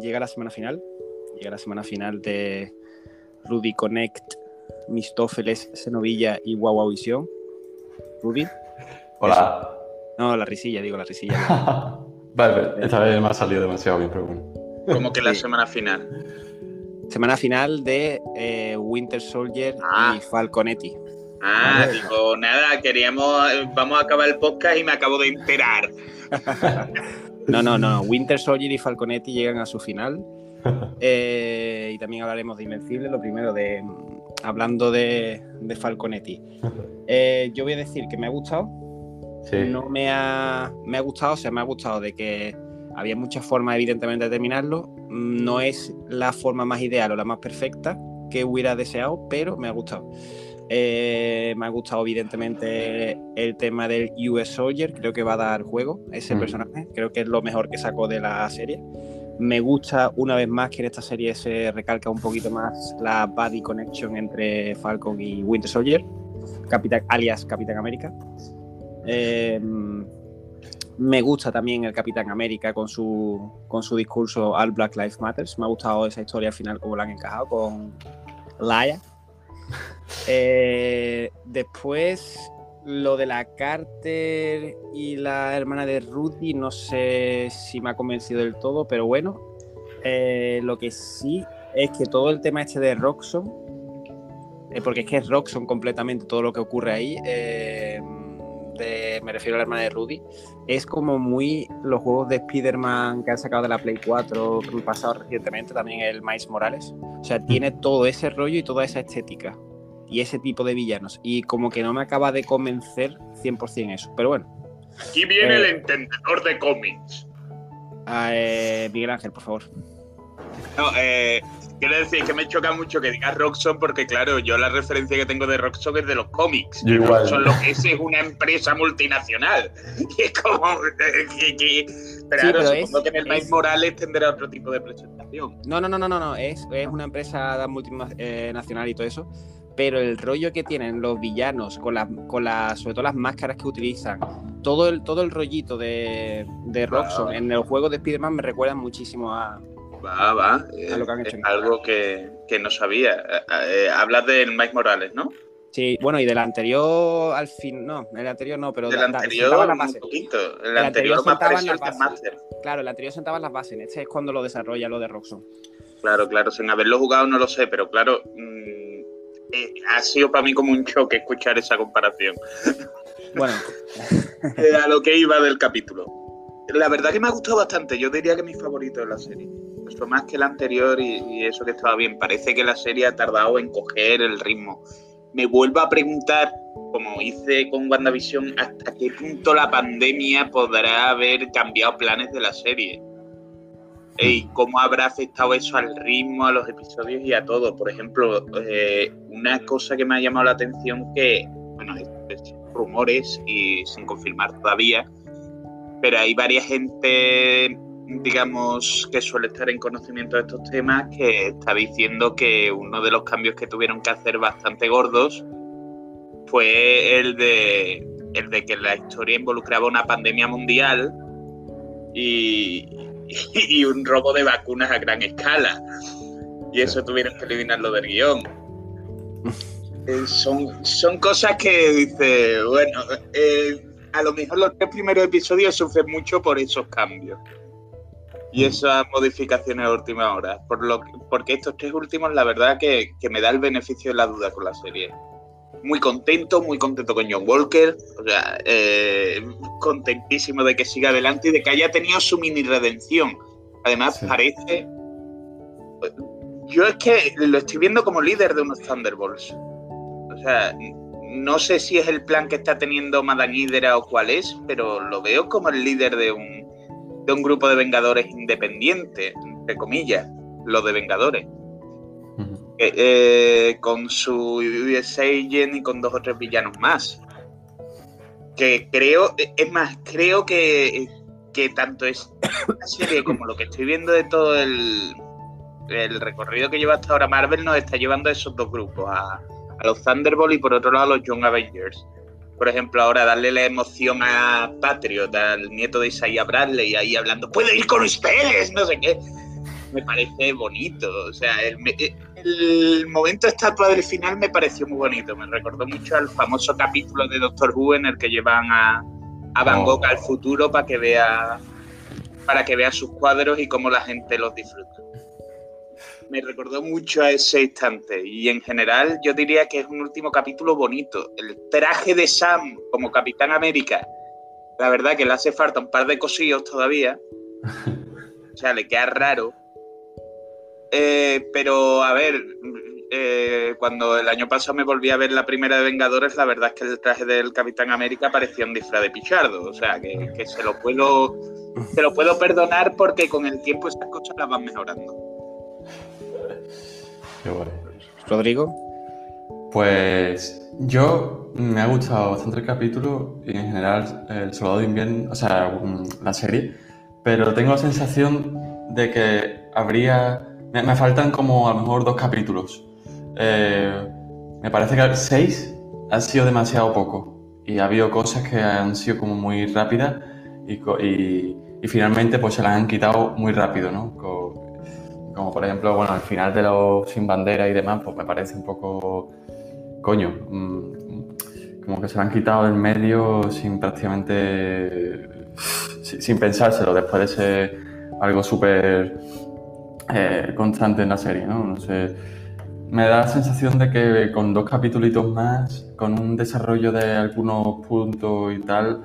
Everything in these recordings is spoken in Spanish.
llega la semana final. Llega la semana final de Rudy Connect, Mistófeles, Senovilla y Guagua Visión. Rudy. Hola. No, la risilla, digo la risilla. vale, esta vez me ha salido demasiado bien, pero bueno. ¿Cómo que la semana final? Semana final de eh, Winter Soldier Ah. y Falconetti. Ah, digo, nada, queríamos, vamos a acabar el podcast y me acabo de enterar. No, no, no. Winter Soldier y Falconetti llegan a su final. Eh, y también hablaremos de Invencible. Lo primero, de hablando de, de Falconetti. Eh, yo voy a decir que me ha gustado. Sí. No me ha, me ha gustado, o sea, me ha gustado de que había muchas formas, evidentemente, de terminarlo. No es la forma más ideal o la más perfecta que hubiera deseado, pero me ha gustado. Eh, me ha gustado, evidentemente, el tema del US Soldier. Creo que va a dar juego ese Mm. personaje. Creo que es lo mejor que sacó de la serie. Me gusta una vez más que en esta serie se recalca un poquito más la buddy connection entre Falcon y Winter Soldier, Capitán, alias Capitán América. Eh, me gusta también el Capitán América con su, con su discurso All Black Lives Matters. Me ha gustado esa historia al final, como la han encajado con Laia. Eh, después, lo de la Carter y la hermana de Rudy, no sé si me ha convencido del todo, pero bueno. Eh, lo que sí es que todo el tema este de Roxxon, eh, porque es que es Roxxon completamente todo lo que ocurre ahí, de- me refiero a la hermana de Rudy, es como muy los juegos de Spider-Man que han sacado de la Play 4 que han pasado recientemente, también el Miles Morales. O sea, tiene todo ese rollo y toda esa estética y ese tipo de villanos. Y como que no me acaba de convencer 100% eso. Pero bueno, Aquí viene Eh. el entendedor de cómics. eh, Miguel Ángel, por favor. No, eh, quiero decir que me choca mucho que digas Roxxon porque, claro, yo la referencia que tengo de Roxxon es de los cómics. Yo igual. Roxxon lo que es es una empresa multinacional. Y es como... eh, que- que- pero Sí, ahora pero supongo es- que en el es- Miles Morales tendrá otro tipo de presentación. No, no, no, no, no, no. Es, es una empresa multinacional y todo eso. Pero el rollo que tienen los villanos, con las, con las, sobre todo las máscaras que utilizan, todo el, todo el rollito de, de Roxxon Ah. en el juego de Spider-Man me recuerda muchísimo a. Va, va. eh, A lo que han hecho es algo que, que no sabía. Eh, eh, hablas del Miles Morales, ¿no? Sí, bueno, y del anterior al fin, no, el anterior no, pero Del anterior, la un base. poquito. El, El anterior anterior más sentaba pareció la el base. Master. Claro, el anterior sentaba las bases, este es cuando lo desarrolla lo de Roxxon. Claro, claro, sin haberlo jugado no lo sé, pero claro, mm, eh, ha sido para mí como un choque escuchar esa comparación. Bueno, Eh, a lo que iba del capítulo. La verdad que me ha gustado bastante, yo diría que es mi favorito de la serie. Más que el anterior y, eso que estaba bien. Parece que la serie ha tardado en coger el ritmo. Me vuelvo a preguntar, como hice con WandaVision, hasta qué punto la pandemia podrá haber cambiado planes de la serie. Y cómo habrá afectado eso al ritmo, a los episodios y a todo. Por ejemplo, eh, una cosa que me ha llamado la atención que, bueno, es rumores y sin confirmar todavía, pero hay varias gente, digamos, que suele estar en conocimiento de estos temas, que está diciendo que uno de los cambios que tuvieron que hacer bastante gordos fue el de, el de que la historia involucraba una pandemia mundial y, y un robo de vacunas a gran escala. Y eso tuvieron que eliminarlo del guion. Eh, son, son cosas que dice, bueno, eh, a lo mejor los tres primeros episodios sufren mucho por esos cambios y esas modificaciones a última hora. Por lo que- porque estos tres últimos, la verdad, que, que me da el beneficio de la duda con la serie. Muy contento, muy contento con John Walker. O sea, eh, contentísimo de que siga adelante y de que haya tenido su mini redención. Además, Sí. parece. Yo es que lo estoy viendo como líder de unos Thunderbolts. O sea, no sé si es el plan que está teniendo Madame Hydra o cuál es, pero lo veo como el líder de un, de un grupo de Vengadores independiente, entre comillas, lo de Vengadores. Eh, eh, con su US Agent y con dos o tres villanos más. Que creo, es más, creo que, que tanto es serie como lo que estoy viendo de todo el, el recorrido que lleva hasta ahora Marvel nos está llevando a esos dos grupos, a, a los Thunderbolt y por otro lado a los Young Avengers. Por ejemplo, ahora darle la emoción a Patriot, al nieto de Isaiah Bradley, ahí hablando, puedo ir con ustedes, no sé qué. me parece bonito. O sea, el, el, momento estatua del final me pareció muy bonito. Me recordó mucho al famoso capítulo de Doctor Who en el que llevan a, a Van Gogh al futuro para que vea para que vea sus cuadros y cómo la gente los disfruta. Me recordó mucho a ese instante y en general yo diría que es un último capítulo bonito. El traje de Sam como Capitán América, la verdad que le hace falta un par de cosillos todavía. O sea, le queda raro. Eh, pero a ver, eh, cuando el año pasado me volví a ver la primera de Vengadores, la verdad es que el traje del Capitán América parecía un disfraz de Pichardo. O sea, que, se lo puedo se lo puedo perdonar porque con el tiempo estas cosas las van mejorando. Qué. Rodrigo. Pues yo me ha gustado bastante el capítulo y en general el Soldado de Invierno, o sea, la serie, pero tengo la sensación de que habría, me, me faltan como a lo mejor dos capítulos eh, me parece que seis ha sido demasiado poco y ha habido cosas que han sido como muy rápidas y, finalmente pues se las han quitado muy rápido, ¿no? Como, por ejemplo, bueno, al final de los sin bandera y demás, pues me parece un poco coño, mm, como que se lo han quitado del medio sin prácticamente, sin pensárselo, después de ser algo súper eh, constante en la serie, ¿no? No sé me da la sensación de que con dos capítulos más, con un desarrollo de algunos puntos y tal,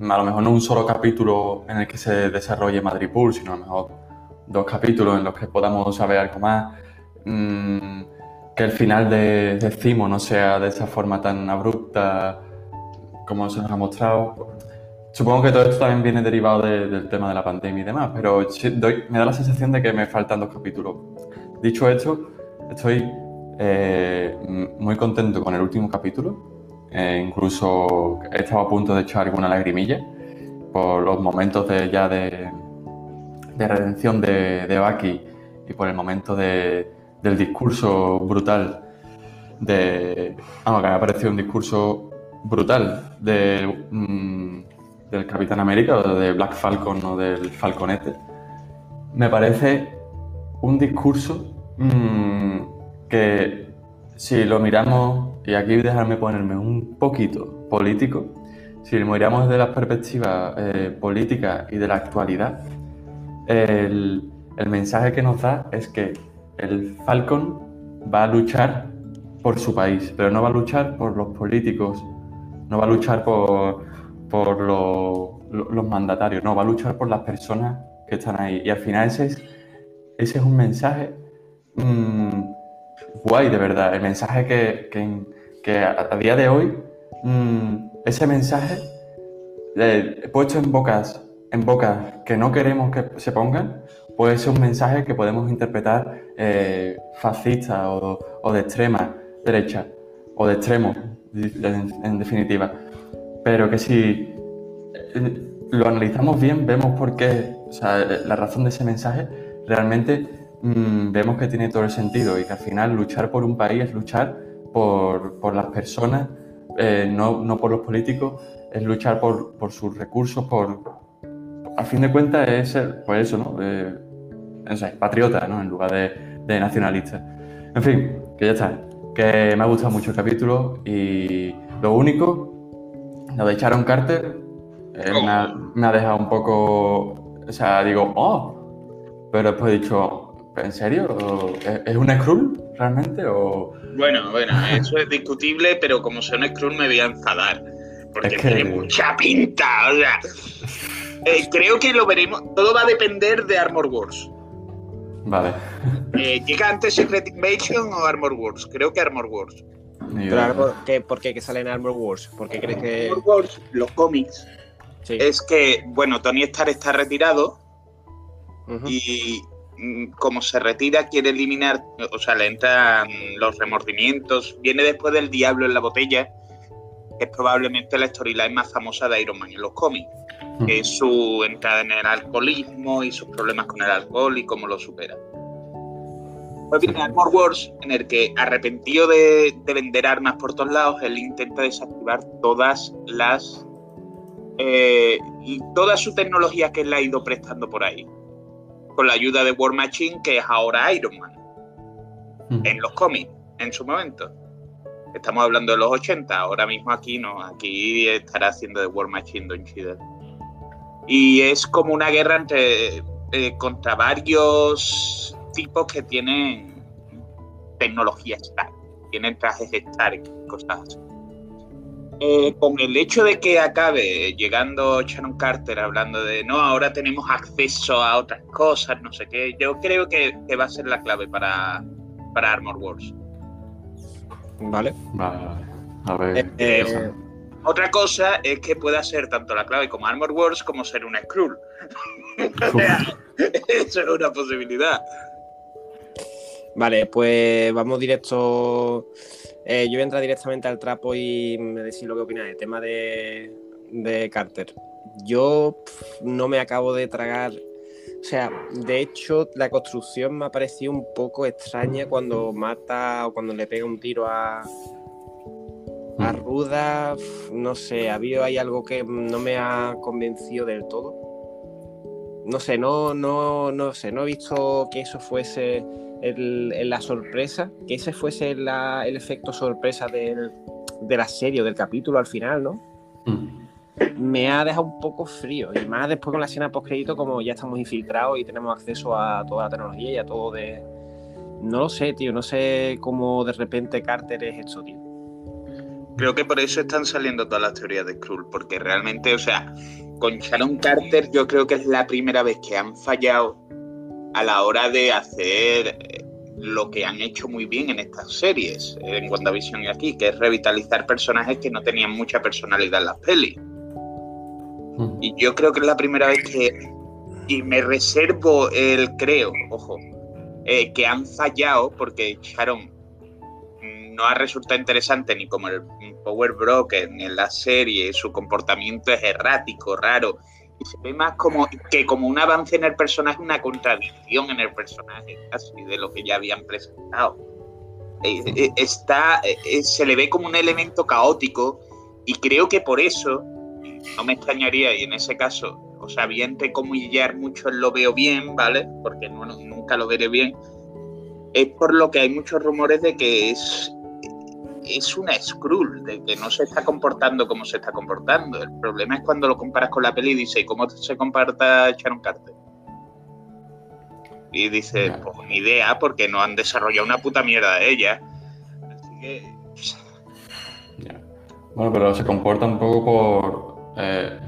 a lo mejor no un solo capítulo en el que se desarrolle Madrid Pool, sino a lo mejor dos capítulos en los que podamos saber algo más, mm, que el final de, de Cimo no sea de esa forma tan abrupta como se nos ha mostrado. Supongo que todo esto también viene derivado del tema de la pandemia y demás, pero me da la sensación de que me faltan dos capítulos. Dicho esto, Estoy eh, muy contento con el último capítulo. Eh, incluso he estado a punto de echar alguna lagrimilla por los momentos de, ya de, redención de, de Baki y por el momento del discurso brutal de. Vamos, que me ha parecido un discurso brutal de, mm, del Capitán América o de Black Falcon o del Falconete. Me parece un discurso Mm, que si lo miramos, y aquí dejarme ponerme un poquito político, si lo miramos desde la perspectiva eh, política y de la actualidad, el, el mensaje que nos da es que el Falcon va a luchar por su país, pero no va a luchar por los políticos, no va a luchar por, por los mandatarios, no, va a luchar por las personas que están ahí. Y al final ese es, ese es un mensaje Mm, guay, de verdad. El mensaje que, que, a, día de hoy, mm, ese mensaje he puesto en bocas, en bocas que no queremos que se pongan, puede ser un mensaje que podemos interpretar eh, fascista o, de extrema derecha, o de extremo, en, definitiva. Pero que si eh, lo analizamos bien, vemos por qué, o sea, la razón de ese mensaje realmente Mm, vemos que tiene todo el sentido y que al final luchar por un país es luchar por, por las personas, eh, no, no, por los políticos, es luchar por, por, sus recursos, por... A fin de cuentas es ser, pues eso, ¿no? Eh, patriota, ¿no? En lugar de, de nacionalista. En fin, que ya está. Que me ha gustado mucho el capítulo y lo único, lo de Sharon Carter, eh, me, ha, me ha dejado un poco... O sea, digo, oh, pero después he dicho, ¿En serio? ¿Es una Skrull realmente? O... Bueno, bueno, eso es discutible, pero como son Skrull me voy a enfadar. Porque tiene mucha pinta. O sea, eh, creo que lo veremos. Todo va a depender de Armor Wars. Vale. Eh, ¿Llega antes Secret Invasion o Armor Wars? Creo que Armor Wars. ¿Por qué que sale en Armor Wars? ¿Por qué crees que.? Armor Wars, los cómics, es que, bueno, Tony Stark está retirado y, Mm, como se retira, quiere eliminar, o sea, le entran los remordimientos. Viene después del Diablo en la botella, es probablemente la storyline más famosa de Iron Man en los cómics, que es su entrada en el alcoholismo y sus problemas con el alcohol y cómo lo supera. Pues viene Armor Wars, en el que, arrepentido de, vender armas por todos lados, él intenta desactivar todas las. Eh, toda su tecnología que él ha ido prestando por ahí con la ayuda de War Machine, que es ahora Iron Man, Mm. en los cómics, en su momento. Estamos hablando de los 80, ahora mismo aquí no, aquí estará haciendo de War Machine Don Cheadle. Y es como una guerra entre eh, contra varios tipos que tienen tecnología Stark, tienen trajes Stark, cosas así. Eh, con el hecho de que acabe llegando Sharon Carter hablando de no, ahora tenemos acceso a otras cosas, no sé qué, yo creo que, que va a ser la clave para, para Armor Wars. Vale. A ver. Eh, eh. Otra cosa es que pueda ser tanto la clave como Armor Wars como ser una Skrull. Eso es una posibilidad. Vale, pues vamos directo. eh, yo voy a entrar directamente al trapo y me decís lo que opináis. El tema de, de Carter. Yo no me acabo de tragar. O sea, de hecho, la construcción me ha parecido un poco extraña cuando mata o cuando le pega un tiro a, a Mm. Ruda. No sé, ha habido ahí algo que no me ha convencido del todo. No sé, no, no, no sé, no he visto que eso fuese el- el- la sorpresa, que ese fuese la- el efecto sorpresa del- de la serie o del capítulo al final, ¿no? Mm. Me ha dejado un poco frío. Y más después con la escena post crédito, como ya estamos infiltrados y tenemos acceso a toda la tecnología y a todo de. No lo sé, tío. No sé cómo de repente Carter es esto, tío. Creo que por eso están saliendo todas las teorías de Skrull, porque realmente, o sea, con Sharon Carter yo creo que es la primera vez que han fallado a la hora de hacer eh, lo que han hecho muy bien en estas series, en WandaVision y aquí, que es revitalizar personajes que no tenían mucha personalidad en las pelis. Y yo creo que es la primera vez que, y me reservo el creo, ojo, eh, que han fallado porque Sharon mm, no ha resultado interesante ni como el Power Broker en la serie, su comportamiento es errático, raro, y se ve más como que como un avance en el personaje, una contradicción en el personaje, casi de lo que ya habían presentado. Eh, eh, está, eh, se le ve como un elemento caótico y creo que por eso no me extrañaría y en ese caso, o sea, bien entre comillar mucho lo veo bien, ¿vale? Porque no, no- nunca lo veré bien. Es por lo que hay muchos rumores de que es, es una Skrull, de que no se está comportando como se está comportando. El problema es cuando lo comparas con la peli y dices, ¿y cómo se comporta Sharon Carter? Y dice, Ya. pues ni idea, porque no han desarrollado una puta mierda de ella. Así que Ya. Bueno, pero se comporta un poco por. Eh,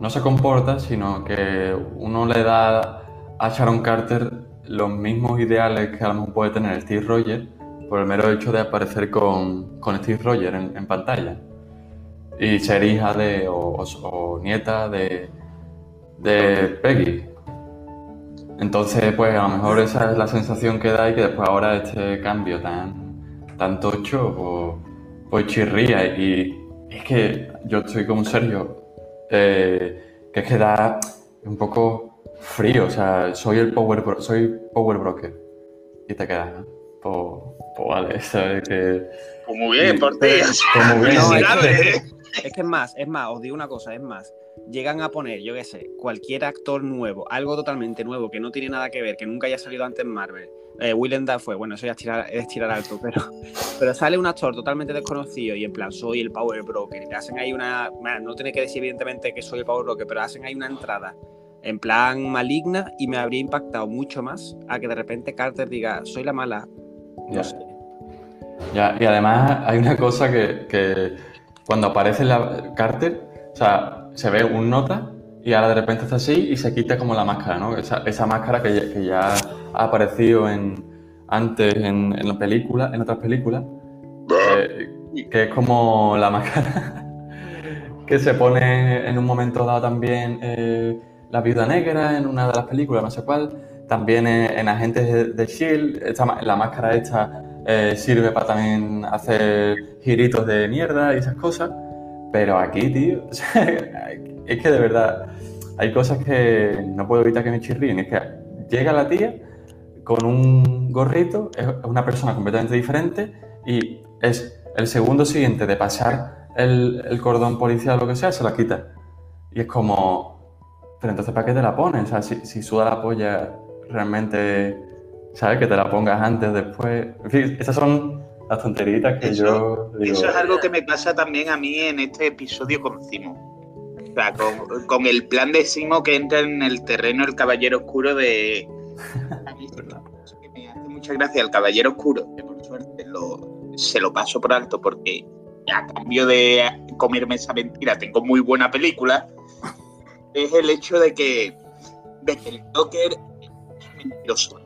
no se comporta, sino que uno le da a Sharon Carter los mismos ideales que a lo mejor puede tener Steve Rogers por el mero hecho de aparecer con, con Steve Rogers en, pantalla y ser hija de o nieta de, de Peggy. Entonces, pues a lo mejor esa es la sensación que da y que después ahora este cambio tan, tan tocho, pues, pues chirría. Y es que yo estoy como Sergio, eh, que es que da un poco frío. O sea, soy el power, bro- soy power broker. Y te quedas, ¿no? Pues, pues vale, sabes que... pues muy bien, por ti. pues muy bien, No, sí. es que- Felicidades. Es que es más, es más, os digo una cosa, es más. Llegan a poner, yo qué sé, cualquier actor nuevo, algo totalmente nuevo que no tiene nada que ver, que nunca haya salido antes en Marvel. Eh, Willem Dafoe, bueno, eso ya es tirar, es tirar alto, pero, pero sale un actor totalmente desconocido y en plan, soy el Power Broker. Te hacen ahí una. bueno, no tiene que decir, evidentemente, que soy el Power Broker, pero hacen ahí una entrada en plan maligna y me habría impactado mucho más a que de repente Carter diga, soy la mala. No Ya. sé. Ya, y además hay una cosa que, que cuando aparece la Carter, o sea, se ve un nota y ahora de repente está así y se quita como la máscara, ¿no? Esa, esa máscara que, ya- que ya ha aparecido en, antes en, en la película, en otras películas, eh, que es como la máscara que se pone en un momento dado también eh, la viuda negra en una de las películas, no sé cuál, también en, en Agentes de, Shield, la máscara esta eh, sirve para también hacer giritos de mierda y esas cosas. Pero aquí, tío, es que de verdad hay cosas que no puedo evitar que me chirríen. Es que llega la tía con un gorrito, es una persona completamente diferente y es el segundo siguiente de pasar el, el cordón policial o lo que sea, se la quita. Y es como, pero entonces ¿para qué te la pones? O sea, si, si suda la polla realmente, ¿sabes? Que te la pongas antes, después. En fin, esas son las tonteritas que Eso- yo digo. Eso es algo que me pasa también a mí en este episodio con Simo. O sea, con, con el plan de Simo que entra en el terreno el Caballero Oscuro de... A mí es que me hace mucha gracia el Caballero Oscuro, que por suerte lo, se lo paso por alto porque a cambio de comerme esa mentira tengo muy buena película, es el hecho de que, de que el Joker es mentiroso.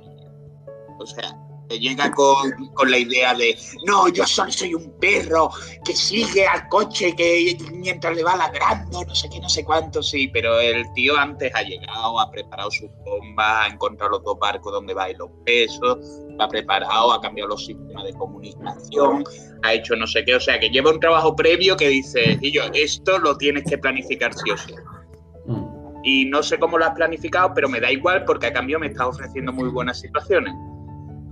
O sea, llega con, con la idea de, no, yo solo soy un perro que sigue al coche que mientras le va ladrando, no sé qué, no sé cuánto, sí, pero el tío antes ha llegado, ha preparado sus bombas, ha encontrado los dos barcos donde va los pesos, ha preparado, ha cambiado los sistemas de comunicación, ha hecho no sé qué, o sea, que lleva un trabajo previo que dice, y yo, esto lo tienes que planificar sí o sí. Mm, Y no sé cómo lo has planificado, pero me da igual porque a cambio me está ofreciendo muy buenas situaciones.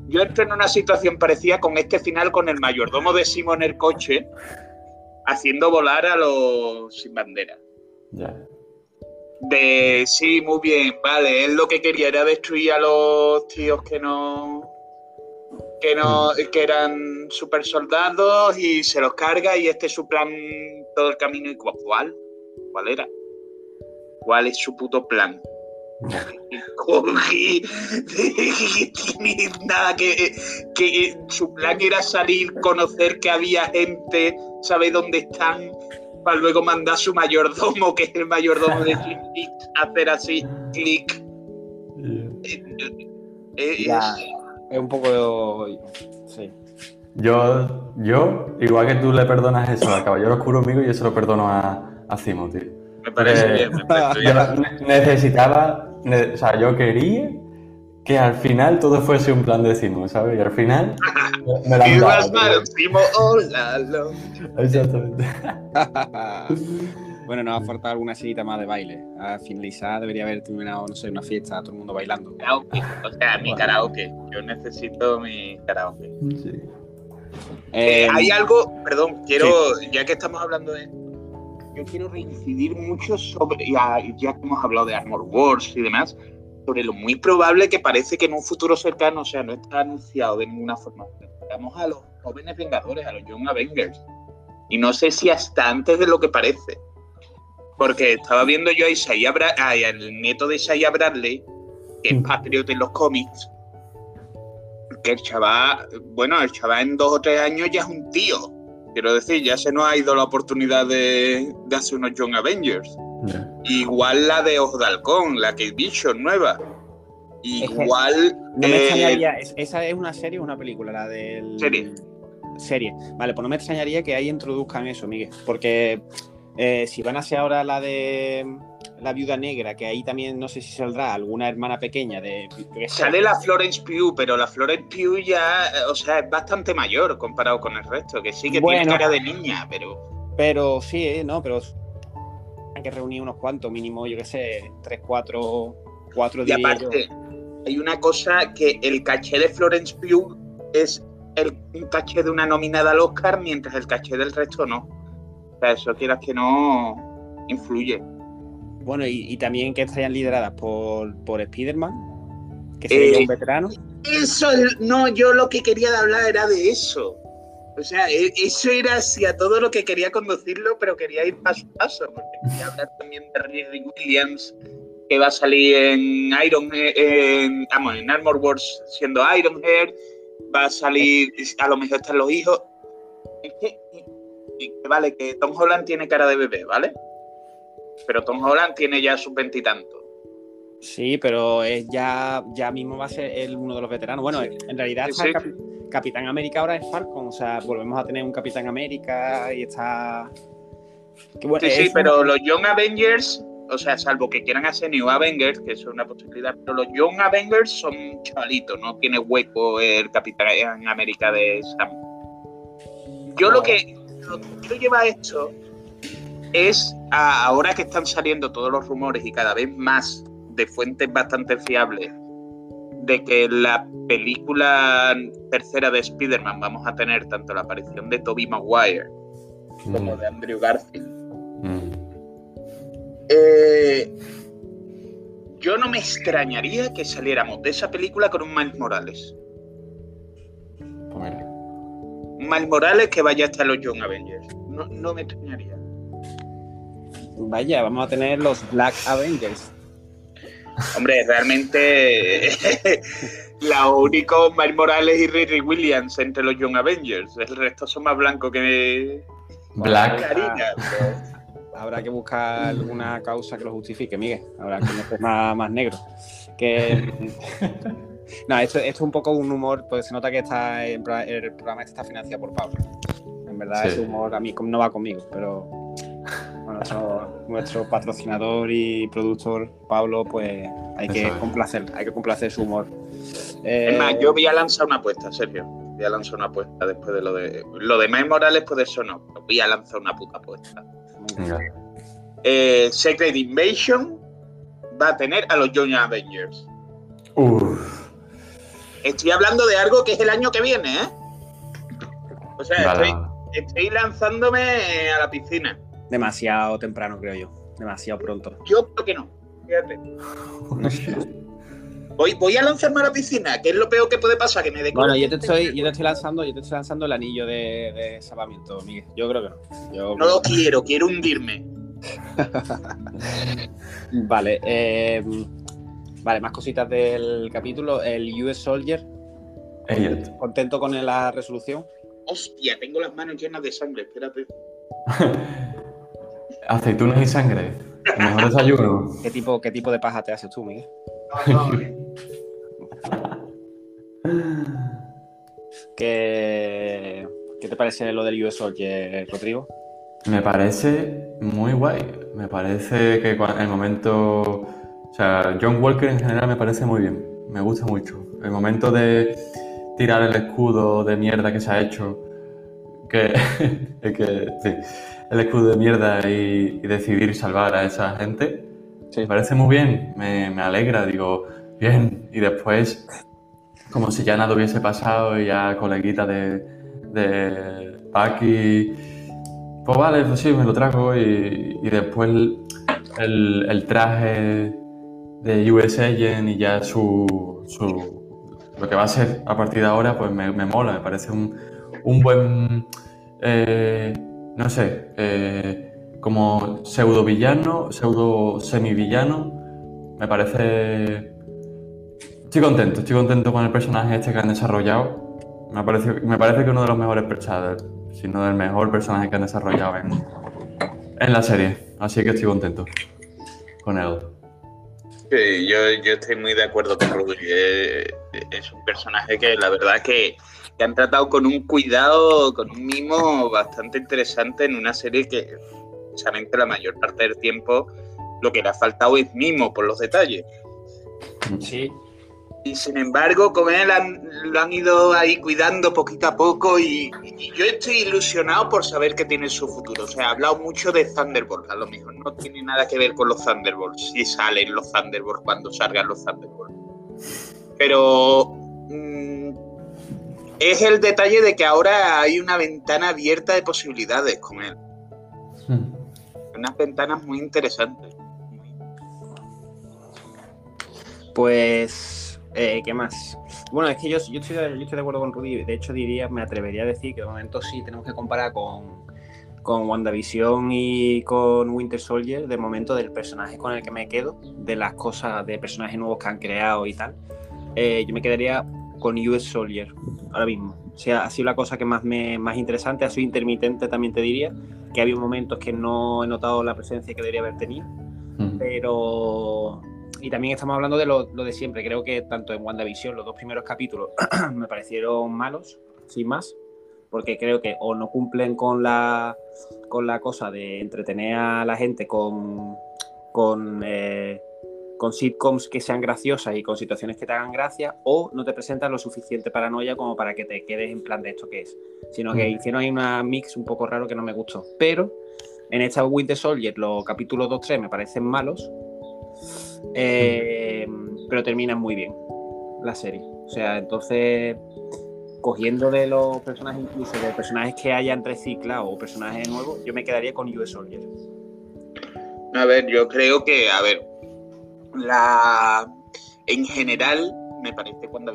Yo entro en una situación parecida con este final con el mayordomo de Simon en el coche, haciendo volar a los sin bandera. ya. De sí, muy bien, vale, él lo que quería era destruir a los tíos que no. que no. que eran super soldados y se los carga y este es su plan todo el camino. ¿Y cuál? ¿Cuál era? ¿Cuál es su puto plan? Cogí, tiene nada que, que su plan era salir, conocer que había gente, saber dónde están, para luego mandar a su mayordomo, que es el mayordomo de a hacer así, clic. Eh, eh, Ya. es- un poco. Sí. Yo, yo, igual que tú le perdonas eso al Caballero Oscuro amigo, yo se lo perdono a, a Cimo, tío. Me parece Eh, bien, me parece Yo necesitaba, ne- o sea, yo quería que al final todo fuese un plan de Cimo, ¿sabes? Y al final me la Y han dado, Simo, hola, Exactamente. bueno, nos ha faltado alguna escenita más de baile. A finalizar debería haber terminado, no sé, una fiesta, todo el mundo bailando. Karaoke, o sea, mi karaoke. Yo necesito mi karaoke. Sí. Eh, Eh, hay algo, perdón, quiero, ya que estamos hablando de esto, yo quiero reincidir mucho sobre, ya, ya que hemos hablado de Armor Wars y demás, sobre lo muy probable que parece que en un futuro cercano, o sea, no está anunciado de ninguna forma, tengamos a los jóvenes Vengadores, a los Young Avengers. Y no sé si hasta antes de lo que parece. Porque estaba viendo yo a Isaiah Bra- a- el nieto de Isaiah Bradley, que es Mm. Patriot en los cómics, que el chaval, bueno, el chaval en dos o tres años ya es un tío. Quiero decir, ya se nos ha ido la oportunidad de, de hacer unos Young Avengers. Igual la de Ojo de Halcón, la que Vision nueva. Igual. No me eh, extrañaría, ¿es- ¿esa es una serie o una película? La del. Serie. Serie. Vale, pues no me extrañaría que ahí introduzcan eso, Miguel. Porque eh, si van a hacer ahora la de la viuda negra, que ahí también no sé si saldrá alguna hermana pequeña de. Sale la Florence Pugh, pero la Florence Pugh ya, eh, o sea, es bastante mayor comparado con el resto, que sí que Bueno. tiene cara de niña, pero Pero sí, eh, ¿no? Pero hay que reunir unos cuantos, mínimo, yo qué sé, tres, cuatro, cuatro y días. aparte hay una cosa que el caché de Florence Pugh es el un caché de una nominada al Oscar, mientras el caché del resto no. O sea, eso quieras que no influye. Bueno, y, y también que estarían lideradas por, por Spider-Man, que sería Eh, un veterano. Eso, es- no, yo lo que quería hablar era de eso. O sea, e- eso era hacia todo lo que quería conducirlo, pero quería ir paso a paso, porque quería hablar también de Riri Williams, que va a salir en Iron en, vamos, en Armor Wars siendo Ironhead, va a salir, a lo mejor están los hijos. Es que vale, que Tom Holland tiene cara de bebé, ¿vale? Pero Tom Holland tiene ya sus veintitantos. Sí, pero es ya, ya mismo va a ser el, uno de los veteranos. Bueno, en realidad Sí, sí. Capitán América ahora es Falcon, o sea, volvemos a tener un Capitán América y está... bueno, Sí, sí, es- pero los Young Avengers, o sea, salvo que quieran hacer New Avengers, que eso es una posibilidad, pero los Young Avengers son chavalitos, no tiene hueco el Capitán América de Sam. Yo lo que, lo que quiero llevar esto es, ahora que están saliendo todos los rumores y cada vez más de fuentes bastante fiables, de que en la película tercera de Spider-Man vamos a tener tanto la aparición de Tobey Maguire como de Andrew Garfield. Mm. Eh, yo no me extrañaría que saliéramos de esa película con un Miles Morales. Un Miles Morales que vaya hasta los Young Avengers. No, no me extrañaría. Vaya, vamos a tener los Black Avengers. Hombre, realmente la único Miles Morales y Riri Williams entre los Young Avengers. El resto son más blancos que Black. harina, pero- Habrá que buscar alguna causa que lo justifique, Miguel. Habrá que ser más, más negro. Que. No, esto, esto es un poco un humor, pues se nota que está el programa este está financiado por Pablo. En verdad, Sí. ese humor a mí no va conmigo, pero nuestro patrocinador y productor Pablo, pues hay que Eso es. complacer, hay que complacer su humor. Eh, Es más, yo voy a lanzar una apuesta, Sergio. Voy a lanzar una apuesta después de lo de. Lo de Miles Morales puede eso no, pero voy a lanzar una puta apuesta. Venga. Eh, Secret Invasion va a tener a los Young Avengers. Uf. Estoy hablando de algo que es el año que viene, ¿eh? O sea, Vale, estoy, vale. estoy lanzándome a la piscina. Demasiado temprano, creo yo. Demasiado pronto. Yo creo que no. Fíjate. No sé. Voy, voy a lanzarme a la piscina, que es lo peor que puede pasar, que me dé Bueno, yo te estoy, yo te estoy lanzando, yo te estoy lanzando el anillo de, de salvamiento, Miguel. Yo creo que no. Yo- No lo quiero, quiero hundirme. Vale, eh, vale, más cositas del capítulo. El US Soldier, Elliot. contento con la resolución. Hostia, tengo las manos llenas de sangre, espérate. Aceitunas y sangre. El mejor desayuno. ¿Qué tipo, qué tipo de paja te haces tú, Miguel? No, no. ¿Qué, qué te parece lo del US Soldier, Rodrigo? Me parece muy guay. Me parece que el momento. O sea, John Walker en general me parece muy bien. Me gusta mucho. El momento de tirar el escudo de mierda que se ha hecho. Que. es que sí. El escudo de mierda y, y decidir salvar a esa gente. Sí. Me parece muy bien. Me, me alegra. Digo, bien. Y después. Como si ya nada hubiese pasado y ya coleguita de. de Paki. Pues vale, pues sí, me lo trago y, y después el, traje de US Agent y ya su, su- lo que va a ser a partir de ahora, pues me, me mola, me parece un, un buen, eh, no sé, eh, como pseudo villano, pseudo semivillano, me parece... Estoy contento, estoy contento con el personaje este que han desarrollado. Me parece, me parece que uno de los mejores personajes, si no el mejor personaje que han desarrollado en, en la serie. Así que estoy contento con él. Sí, yo, yo estoy muy de acuerdo con Rudy. Eh, Es un personaje que la verdad que, que han tratado con un cuidado, con un mimo bastante interesante en una serie que, precisamente la mayor parte del tiempo, lo que le ha faltado es mimo por los detalles. Sí. Y sin embargo, con él han- lo han ido ahí cuidando poquito a poco y, y yo estoy ilusionado por saber que tiene su futuro. O sea, ha hablado mucho de Thunderbolt, a lo mejor no tiene nada que ver con los Thunderbolts, si salen los Thunderbolts cuando salgan los Thunderbolts. Pero mm, es el detalle de que ahora hay una ventana abierta de posibilidades con él. Unas ventanas muy interesantes. Pues, eh, ¿qué más? Bueno, es que yo, yo, estoy, de- yo estoy de acuerdo con Rudy. De hecho, diría, me atrevería a decir que de momento sí tenemos que comparar con, con WandaVision y con Winter Soldier. De momento, del personaje con el que me quedo, de las cosas, de personajes nuevos que han creado y tal. eh, yo me quedaría con US Soldier ahora mismo. O sea, ha sido la cosa que más me más interesante, ha sido intermitente también te diría, que había momentos que no he notado la presencia que debería haber tenido pero y también estamos hablando de lo, lo de siempre creo que tanto en WandaVision los dos primeros capítulos me parecieron malos sin más porque creo que o no cumplen con la con la cosa de entretener a la gente con con eh, con sitcoms que sean graciosas y con situaciones que te hagan gracia o no te presentan lo suficiente paranoia como para que te quedes en plan de esto que es sino que Mm. hicieron ahí una mix un poco raro que no me gustó pero en esta Winter Soldier los capítulos 2-3 me parecen malos, eh, pero terminan muy bien la serie. O sea, entonces, cogiendo de los personajes, incluso de personajes que hayan reciclado o personajes nuevos, yo me quedaría con US Soldier. A ver, yo creo que, a ver, la en general me parece cuando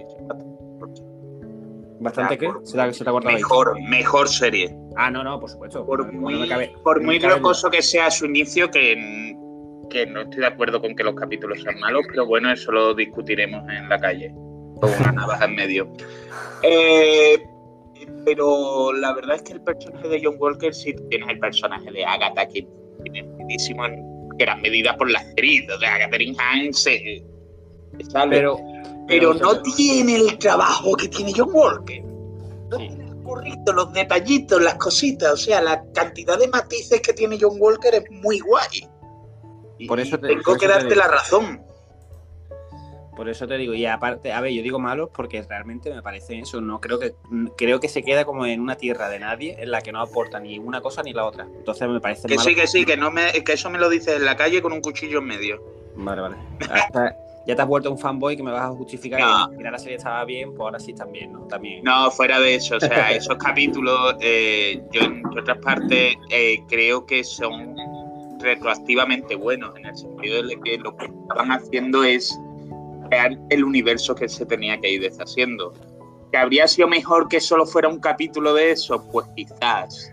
¿Bastante qué? por- Se se ahí. mejor, mejor serie. Ah, no, no, por supuesto. Por No muy, cabe- por no muy locoso que sea su inicio, que, que no estoy de acuerdo con que los capítulos sean malos, pero bueno, eso lo discutiremos en la calle, con una navaja en medio. Eh, pero la verdad es que el personaje de John Walker sí tiene el personaje de Agatha, que tiene muchísimo en gran medida por la actriz, o sea, Catherine Hahn se, se sale. Pero, pero pero- no tiene el trabajo que tiene John Walker. No Sí. tiene el currito, los detallitos, las cositas. O sea, la cantidad de matices que tiene John Walker es muy guay. Y Por eso te- tengo por que eso darte la razón. Por eso te digo, y aparte, a ver, yo digo malos porque realmente me parece eso, no creo que creo que se queda como en una tierra de nadie en la que no aporta ni una cosa ni la otra. Entonces me parece Que malo. sí, que sí, que, no me, que eso me lo dices en la calle con un cuchillo en medio. Vale, vale. Hasta- ya te has vuelto un fanboy que me vas a justificar No. que mira, la serie estaba bien, pues ahora sí también, ¿no? También. No, fuera de eso, o sea, esos capítulos, eh, yo en otras partes eh, creo que son retroactivamente buenos, en el sentido de que lo que estaban haciendo es crear el universo que se tenía que ir deshaciendo. ¿Que habría sido mejor que solo fuera un capítulo de eso? Pues quizás.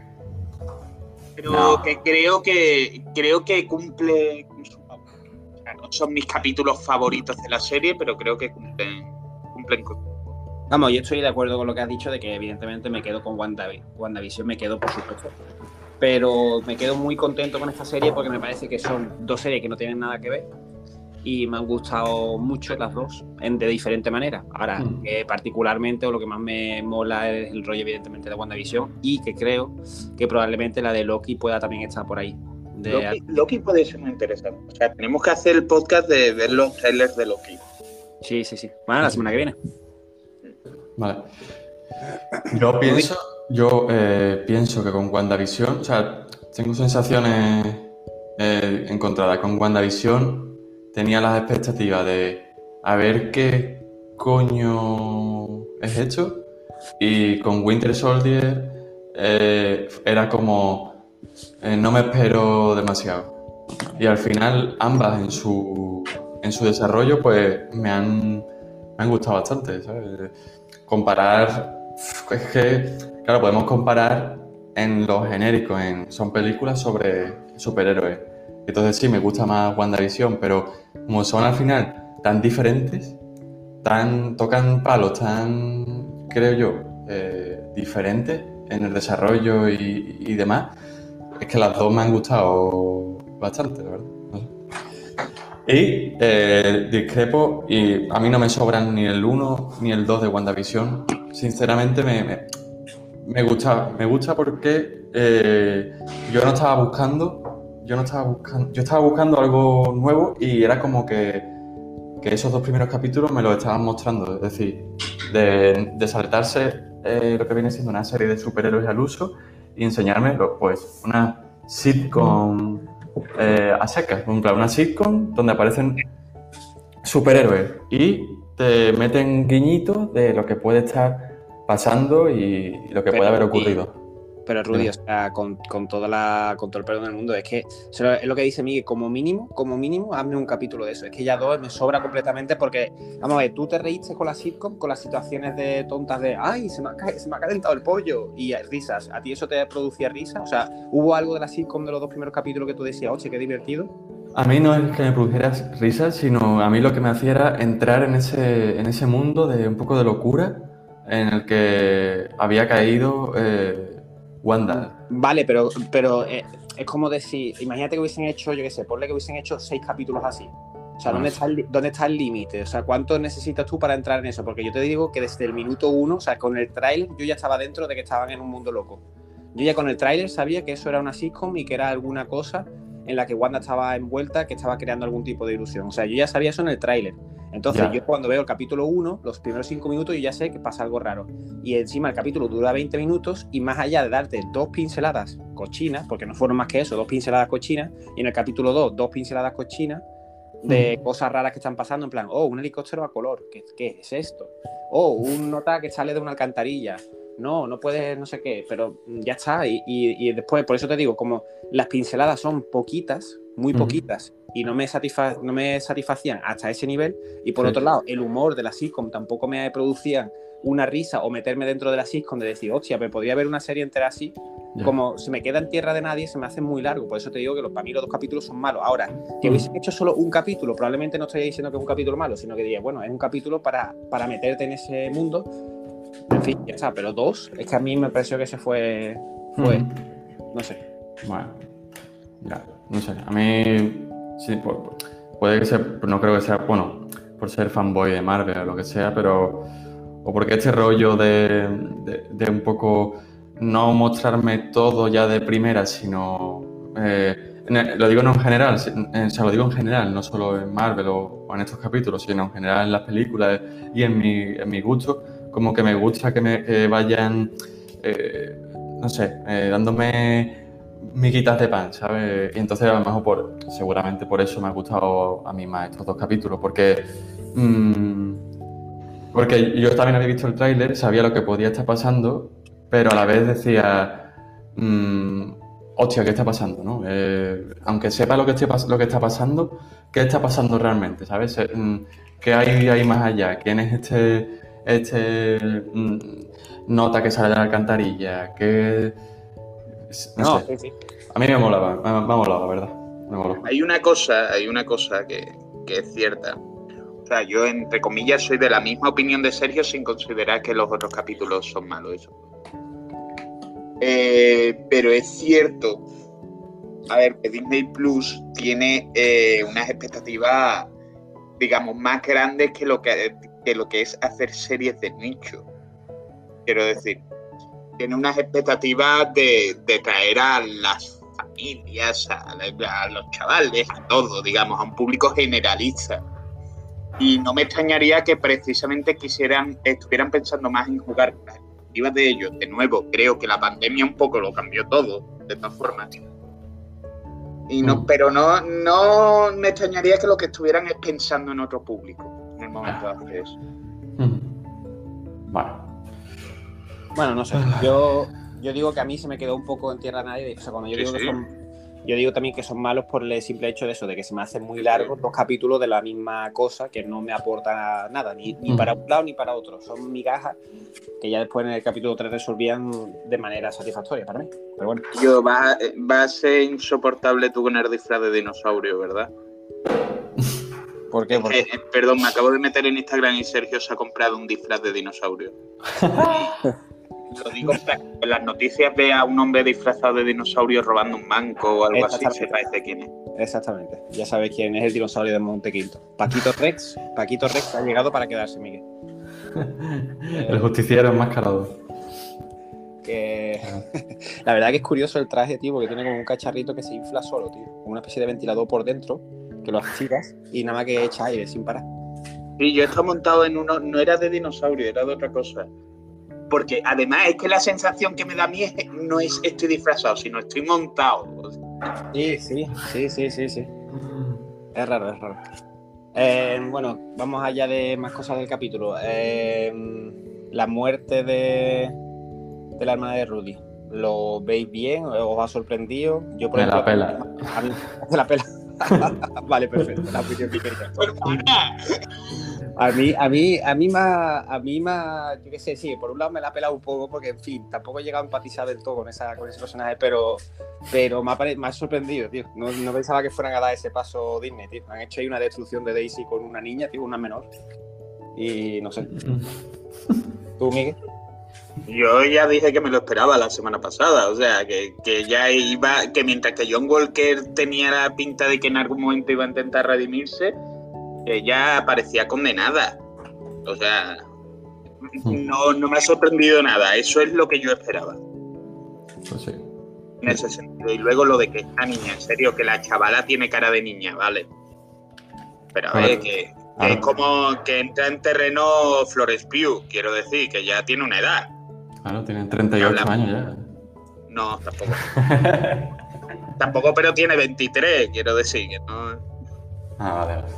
Pero No. que creo que creo que cumple. O sea, no son mis capítulos favoritos de la serie, pero creo que cumplen, cumplen con Vamos, yo estoy de acuerdo con lo que has dicho de que evidentemente me quedo con Wandavi- WandaVision, me quedo por supuesto. Pero me quedo muy contento con esta serie porque me parece que son dos series que no tienen nada que ver y me han gustado mucho las dos en, de diferente manera. Ahora, Mm. que particularmente o lo que más me mola es el rollo evidentemente de WandaVision y que creo que probablemente la de Loki pueda también estar por ahí. De- Loki, Loki puede ser muy interesante. O sea, tenemos que hacer el podcast de ver los trailers de Loki. Sí, sí, sí. Bueno, la semana que viene. Vale. Yo pienso, yo eh, pienso que con WandaVision, o sea, tengo sensaciones eh, encontradas. Con WandaVision tenía las expectativas de a ver qué coño es esto. Y con Winter Soldier eh, era como eh, no me espero demasiado. Y al final ambas en su, en su desarrollo pues me han, me han gustado bastante, comparar. Es que, claro, podemos comparar en lo genérico, en, son películas sobre superhéroes. Entonces sí, me gusta más WandaVision, pero como son al final tan diferentes, tan tocan palos tan, creo yo, eh, diferentes en el desarrollo y, demás, es que las dos me han gustado bastante, la verdad. Y eh, discrepo, y a mí no me sobran ni el 1 ni el 2 de WandaVision. Sinceramente me, me, me gusta, me gusta porque eh, yo no estaba buscando, yo no estaba buscando, yo estaba buscando algo nuevo y era como que, que esos dos primeros capítulos me lo estaban mostrando, es decir, de, de saltarse eh, lo que viene siendo una serie de superhéroes al uso y enseñarme pues una sitcom eh, a secas, una sitcom donde aparecen superhéroes y te meten guiñitos de lo que puede estar pasando y, y lo que Pero, puede haber ocurrido. Pero Rudy, Dime. o sea, con, con toda la, con todo el perdón del mundo, es que es lo que dice Miguel, como mínimo, como mínimo, hazme un capítulo de eso. Es que ya dos me sobra completamente porque, vamos a ver, tú te reíste con la sitcom, con las situaciones de tontas de, ay, se me ha, ca- se me ha calentado el pollo y risas. ¿A ti eso te producía risa? O sea, ¿hubo algo de la sitcom de los dos primeros capítulos que tú decías, oye, qué divertido? A mí no es que me produjera risa, sino a mí lo que me hacía era entrar en ese, en ese mundo de un poco de locura en el que había caído eh, Wanda. Vale, pero, pero eh, es como decir, imagínate que hubiesen hecho, yo qué sé, ponle que hubiesen hecho seis capítulos así. O sea, ¿dónde está, el, ¿dónde está el límite? O sea, ¿cuánto necesitas tú para entrar en eso? Porque yo te digo que desde el minuto uno, o sea, con el tráiler, yo ya estaba dentro de que estaban en un mundo loco. Yo ya con el tráiler sabía que eso era una sitcom y que era alguna cosa en la que Wanda estaba envuelta, que estaba creando algún tipo de ilusión. O sea, yo ya sabía eso en el tráiler. Entonces, Ya. yo cuando veo el capítulo 1, los primeros 5 minutos, yo ya sé que pasa algo raro. Y encima el capítulo dura 20 minutos y más allá de darte dos pinceladas cochinas, porque no fueron más que eso, dos pinceladas cochinas, y en el capítulo 2, dos pinceladas cochinas de cosas raras que están pasando, en plan, oh, un helicóptero a color, ¿qué, qué es esto? Oh, un nota que sale de una alcantarilla. No, no puedes, no sé qué, pero ya está. Y, y- y después, por eso te digo, como las pinceladas son poquitas, muy poquitas, y no me, satisfa no me satisfacían hasta ese nivel. Y por Sí. otro lado, el humor de la sitcom tampoco me producían una risa o meterme dentro de la sitcom de decir, hostia, pero podría haber una serie entera así. Como se me queda en tierra de nadie, se me hace muy largo. Por eso te digo que los, para mí los dos capítulos son malos. Ahora, que hubiesen hecho solo un capítulo, probablemente no estaría diciendo que es un capítulo malo, sino que diría, bueno, es un capítulo para, para meterte en ese mundo. En fin, ya está, pero dos, es que a mí me pareció que se fue, fue, no sé. Bueno, ya, no sé. A mí, sí, pu- pu- puede que sea, no creo que sea, bueno, por ser fanboy de Marvel o lo que sea, pero. O porque este rollo de, de, de un poco no mostrarme todo ya de primera, sino. eh, el- lo digo no en general, en- o sea, lo digo en general, no solo en Marvel o, o en estos capítulos, sino en general en las películas y en mi, en mi gusto, como que me gusta que me que vayan, eh, no sé, eh, dándome miguitas de pan, ¿sabes? Y entonces a lo mejor por, seguramente por eso me ha gustado a mí más estos dos capítulos, porque mm, porque yo también había visto el tráiler, sabía lo que podía estar pasando, pero a la vez decía, mm, hostia, ¿qué está pasando? ¿no? Eh, aunque sepa lo que, lo que está pasando, ¿qué está pasando realmente? ¿Sabes? Eh, mm, ¿Qué hay ahí más allá? ¿Quién es este, este mm, nota que sale de la alcantarilla? ¿Qué...? No, No, sé. sí, sí. A mí me molaba, me, me ha molado, la verdad. Me moló. Hay una cosa, hay una cosa que, que es cierta. O sea, yo entre comillas soy de la misma opinión de Sergio sin considerar que los otros capítulos son malos. Eso. Eh, pero es cierto, a ver, que Disney Plus tiene eh, unas expectativas, digamos, más grandes que lo que, que lo que es hacer series de nicho. Quiero decir, tiene unas expectativas de, de traer a las familias, a, a los chavales, a todo, digamos, a un público generalista. Y no me extrañaría que precisamente quisieran, estuvieran pensando más en jugar las expectativas de ellos. De nuevo, creo que la pandemia un poco lo cambió todo, de todas formas. Y no, Mm. Pero no, no me extrañaría que lo que estuvieran es pensando en otro público en el momento de hacer eso. Vale. Bueno, no sé. Yo, yo digo que a mí se me quedó un poco en tierra nadie. O sea, cuando yo Sí, digo que son. Yo digo también que son malos por el simple hecho de eso, de que se me hacen muy largos dos capítulos de la misma cosa que no me aporta nada, ni, ni Mm. para un lado ni para otro. Son migajas que ya después en el capítulo 3 resolvían de manera satisfactoria para mí. Pero bueno. Yo, va, va a ser insoportable tú con el disfraz de dinosaurio, ¿verdad? ¿Por qué? Eh, eh, perdón, me acabo de meter en Instagram y Sergio se ha comprado un disfraz de dinosaurio. Lo digo para que en las noticias vea a un hombre disfrazado de dinosaurio robando un banco o algo así, Exactamente. se parece quién es. Exactamente. Ya sabes quién es el dinosaurio de Montequinto. Paquito Rex. Paquito Rex ha llegado para quedarse, Miguel. El justiciero enmascarado. Que la verdad que es curioso el traje, tío, porque tiene como un cacharrito que se infla solo, tío. Como una especie de ventilador por dentro, que lo activas y nada más que echa aire sin parar. Y yo estaba montado en uno, no era de dinosaurio, era de otra cosa. Porque además es que la sensación que me da a mí es, no es estoy disfrazado, sino estoy montado. Sí, sí, sí, sí, sí, sí. Es raro, es raro. Eh, bueno, vamos allá de más cosas del capítulo. Eh, la muerte de, de la hermana de Rudy. ¿Lo veis bien? ¿Os ha sorprendido? Yo por Me la ejemplo, pela. a mí- ¿Te la pela? vale, perfecto. La opinión que quería. A mí, a mí, a mí más, a mí más, yo qué sé, sí, por un lado me la ha pelado un poco porque, en fin, tampoco he llegado a empatizar del todo con, esa, con ese personaje, pero, pero me ha, pare- me ha sorprendido, tío. No, no pensaba que fueran a dar ese paso Disney, tío. Han hecho ahí una destrucción de Daisy con una niña, tío, una menor. Y no sé, tú, Miguel. Yo ya dije que me lo esperaba la semana pasada, o sea, que, que ya iba, que mientras que John Walker tenía la pinta de que en algún momento iba a intentar redimirse, ella parecía condenada. O sea, no, no me ha sorprendido nada, eso es lo que yo esperaba Pues sí. en ese sentido. Y luego lo de que esta niña, en serio, que la chavala tiene cara de niña, ¿vale? Pero a ver, Correcto. que, es como que entra en terreno Flores Pugh, quiero decir, que ya tiene una edad. Claro, tienen 38 Hablamos. años No, tampoco. ya. Tampoco, pero tiene 23, quiero decir, que no. ah, vale, vale.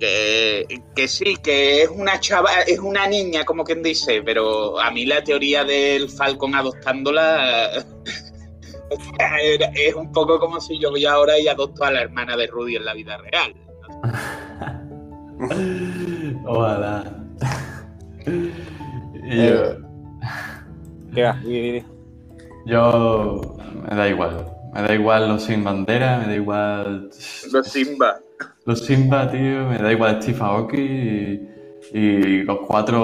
Que, que sí, que es una chava, es una niña, como quien dice, pero a mí la teoría del Falcon adoptándola Es un poco como si yo voy ahora y adopto a la hermana de Rudy en la vida real. Ojalá. Y Eh, yo, ¿Qué va? Yo me da igual. Me da igual los sin bandera, me da igual Los Simba. los Simba, tío, me da igual Steve Aoki y, y los cuatro.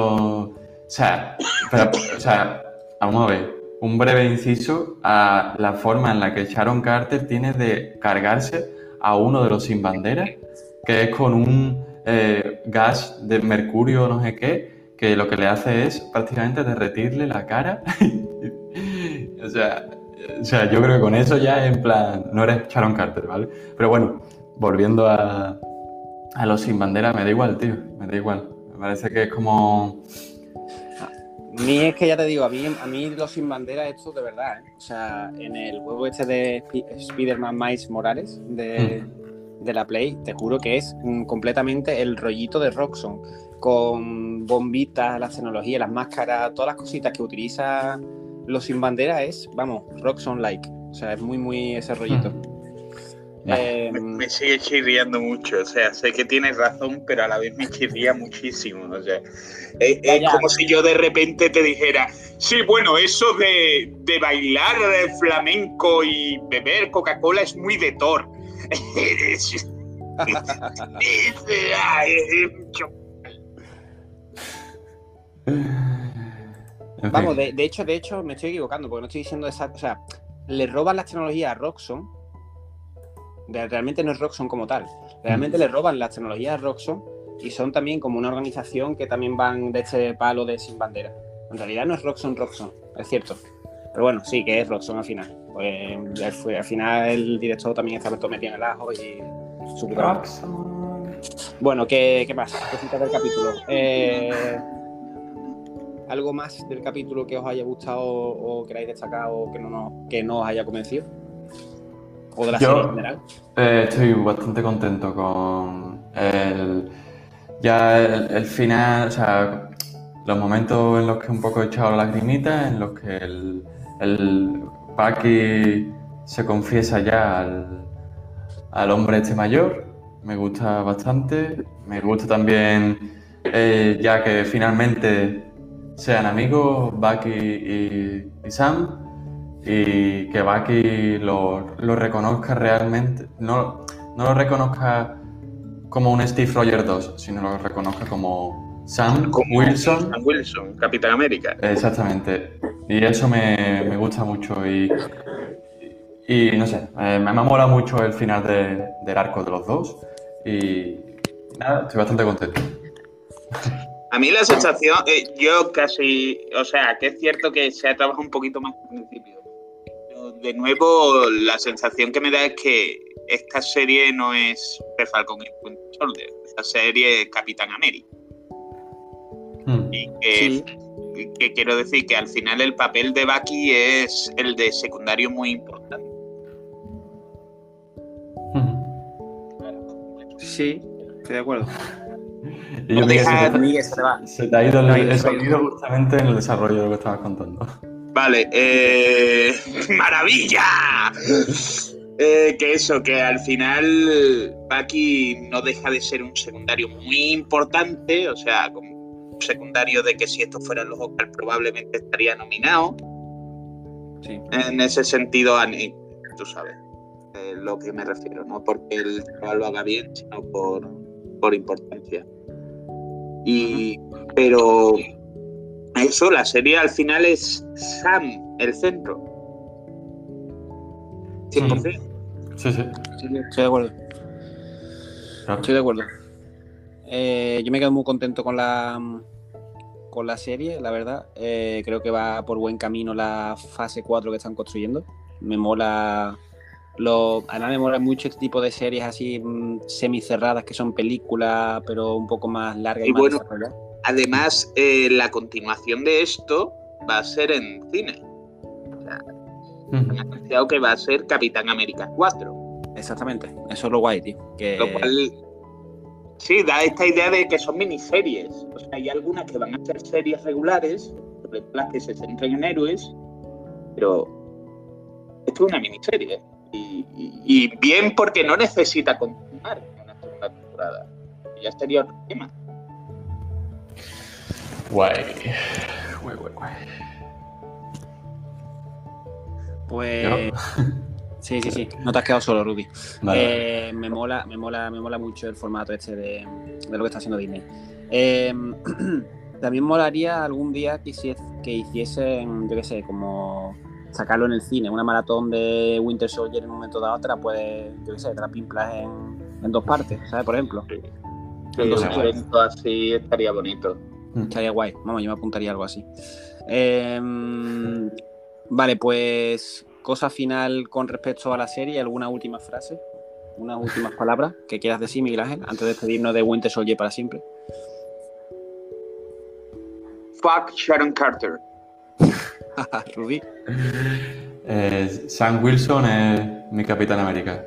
O sea, pero, o sea, vamos a ver. Un breve inciso a la forma en la que Sharon Carter tiene de cargarse a uno de los sin bandera, que es con un eh, gas de mercurio no sé qué, que lo que le hace es prácticamente derretirle la cara. o, sea, o sea, yo creo que con eso ya en plan, no eres Sharon Carter, ¿vale? Pero bueno, volviendo a, a los sin bandera, me da igual, tío, me da igual. Me parece que es como... A mí es que ya te digo, a mí, a mí los sin bandera, esto de verdad, ¿eh? O sea, en el juego este de Spi- Spider-Man Miles Morales de, de la Play, te juro que es completamente el rollito de Roxxon, con bombitas, las tecnologías, las máscaras, todas las cositas que utiliza los sin bandera es, vamos, Roxxon-like. O sea, es muy, muy ese rollito. Eh, Me, me sigue chirriando mucho, o sea, sé que tienes razón, pero a la vez me chirría muchísimo, o sea, es, es como si yo de repente te dijera, sí, bueno, eso de, de bailar eh, flamenco y beber Coca-Cola es muy de Thor. Es- es- ay, es mucho. En Vamos, de, de hecho, de hecho, me estoy equivocando, porque no estoy diciendo exacto. O sea, le roban las tecnologías a Roxxon. Realmente no es Roxxon como tal. Realmente le roban las tecnologías a Roxxon y son también como una organización que también van de este palo de sin bandera. En realidad no es Roxxon Roxxon, es cierto. Pero bueno, sí que es Roxxon al final. Pues, al final el director también estaba todo metido en el ajo y su madre. Bueno, ¿qué, qué más? Cositas del capítulo. Eh, ¿Algo más del capítulo que os haya gustado o queráis destacar o que no, que no os haya convencido? ¿O de la Yo- serie en general? Eh, estoy bastante contento con el, ya el, el final, o sea, los momentos en los que un poco he echado la lagrimita, en los que el, el Bucky se confiesa ya al, al hombre este mayor, me gusta bastante. Me gusta también eh, ya que finalmente sean amigos Bucky y, y Sam y que Bucky lo, lo reconozca realmente, no, no lo reconozca como un Steve Rogers 2, sino lo reconozca como Sam Como Wilson. Sam Wilson, Capitán América. Exactamente. Y eso me, me gusta mucho y, y no sé, eh, me, me mola mucho el final de- del arco de los dos y nada, estoy bastante contento. A mí la sensación, eh, yo casi, o sea, que es cierto que se ha trabajado un poquito más al principio. Pero de nuevo, la sensación que me da es que esta serie no es The Falcon y Winter Soldier, esta serie es Capitán América. Hmm. Y que, Sí. y que quiero decir que al final el papel de Bucky es el de secundario muy importante. Hmm. Sí, estoy de acuerdo. Yo No vi que deja- se, te, se va. se te ha ido el, No, el sonido justamente en el desarrollo de lo que estabas contando. Vale, eh, maravilla. Eh, que eso, que al final Bucky no deja de ser un secundario muy importante, o sea, como un secundario de que si estos fueran los Oscars probablemente estaría nominado. Sí. En ese sentido, a ni- tú sabes eh, lo que me refiero, no porque el chaval lo haga bien, sino por, por importancia. Y, pero eso, la serie al final es Sam, el centro. 100%. Sí, sí. Sí, estoy de acuerdo. claro. Estoy de acuerdo. Eh, yo me quedo muy contento con la con la serie, la verdad. Eh, creo que va por buen camino la fase 4 que están construyendo. Me mola. Lo, además me mola mucho este tipo de series así mm, semicerradas que son películas, pero un poco más largas y, Y más bueno. Además, eh, la continuación de esto va a ser en cine. Han anunciado que va a ser Capitán América 4. Exactamente. Eso es lo guay, tío. Que, Lo cual, sí, da esta idea de que son miniseries. O sea, hay algunas que van a ser series regulares, sobre todo las que se centren en héroes, pero esto es una miniserie. Y, y- y bien porque no necesita continuar en una segunda temporada. Y ya sería otro tema. Guay. Guay, guay, guay. Pues. Sí, sí, sí. No te has quedado solo, Rudy. Vale. Eh, me mola, me mola, me mola mucho el formato este de, de lo que está haciendo Disney. Eh, también molaría algún día que hiciesen, yo qué sé, como sacarlo en el cine, una maratón de Winter Soldier en un momento dado, te la puedes, yo qué sé, te la pimplas en, en dos partes, ¿sabes? Por ejemplo. Sí, Entonces, un evento así estaría bonito. Estaría guay. Vamos, yo me apuntaría algo así. Eh, vale, pues cosa final con respecto a la serie, alguna última frase, unas últimas palabras que quieras decir, Miguel Ángel, antes de despedirnos de Winter Soldier para siempre. Fuck Sharon Carter. Rudy. Eh, Sam Wilson es mi Capitán América.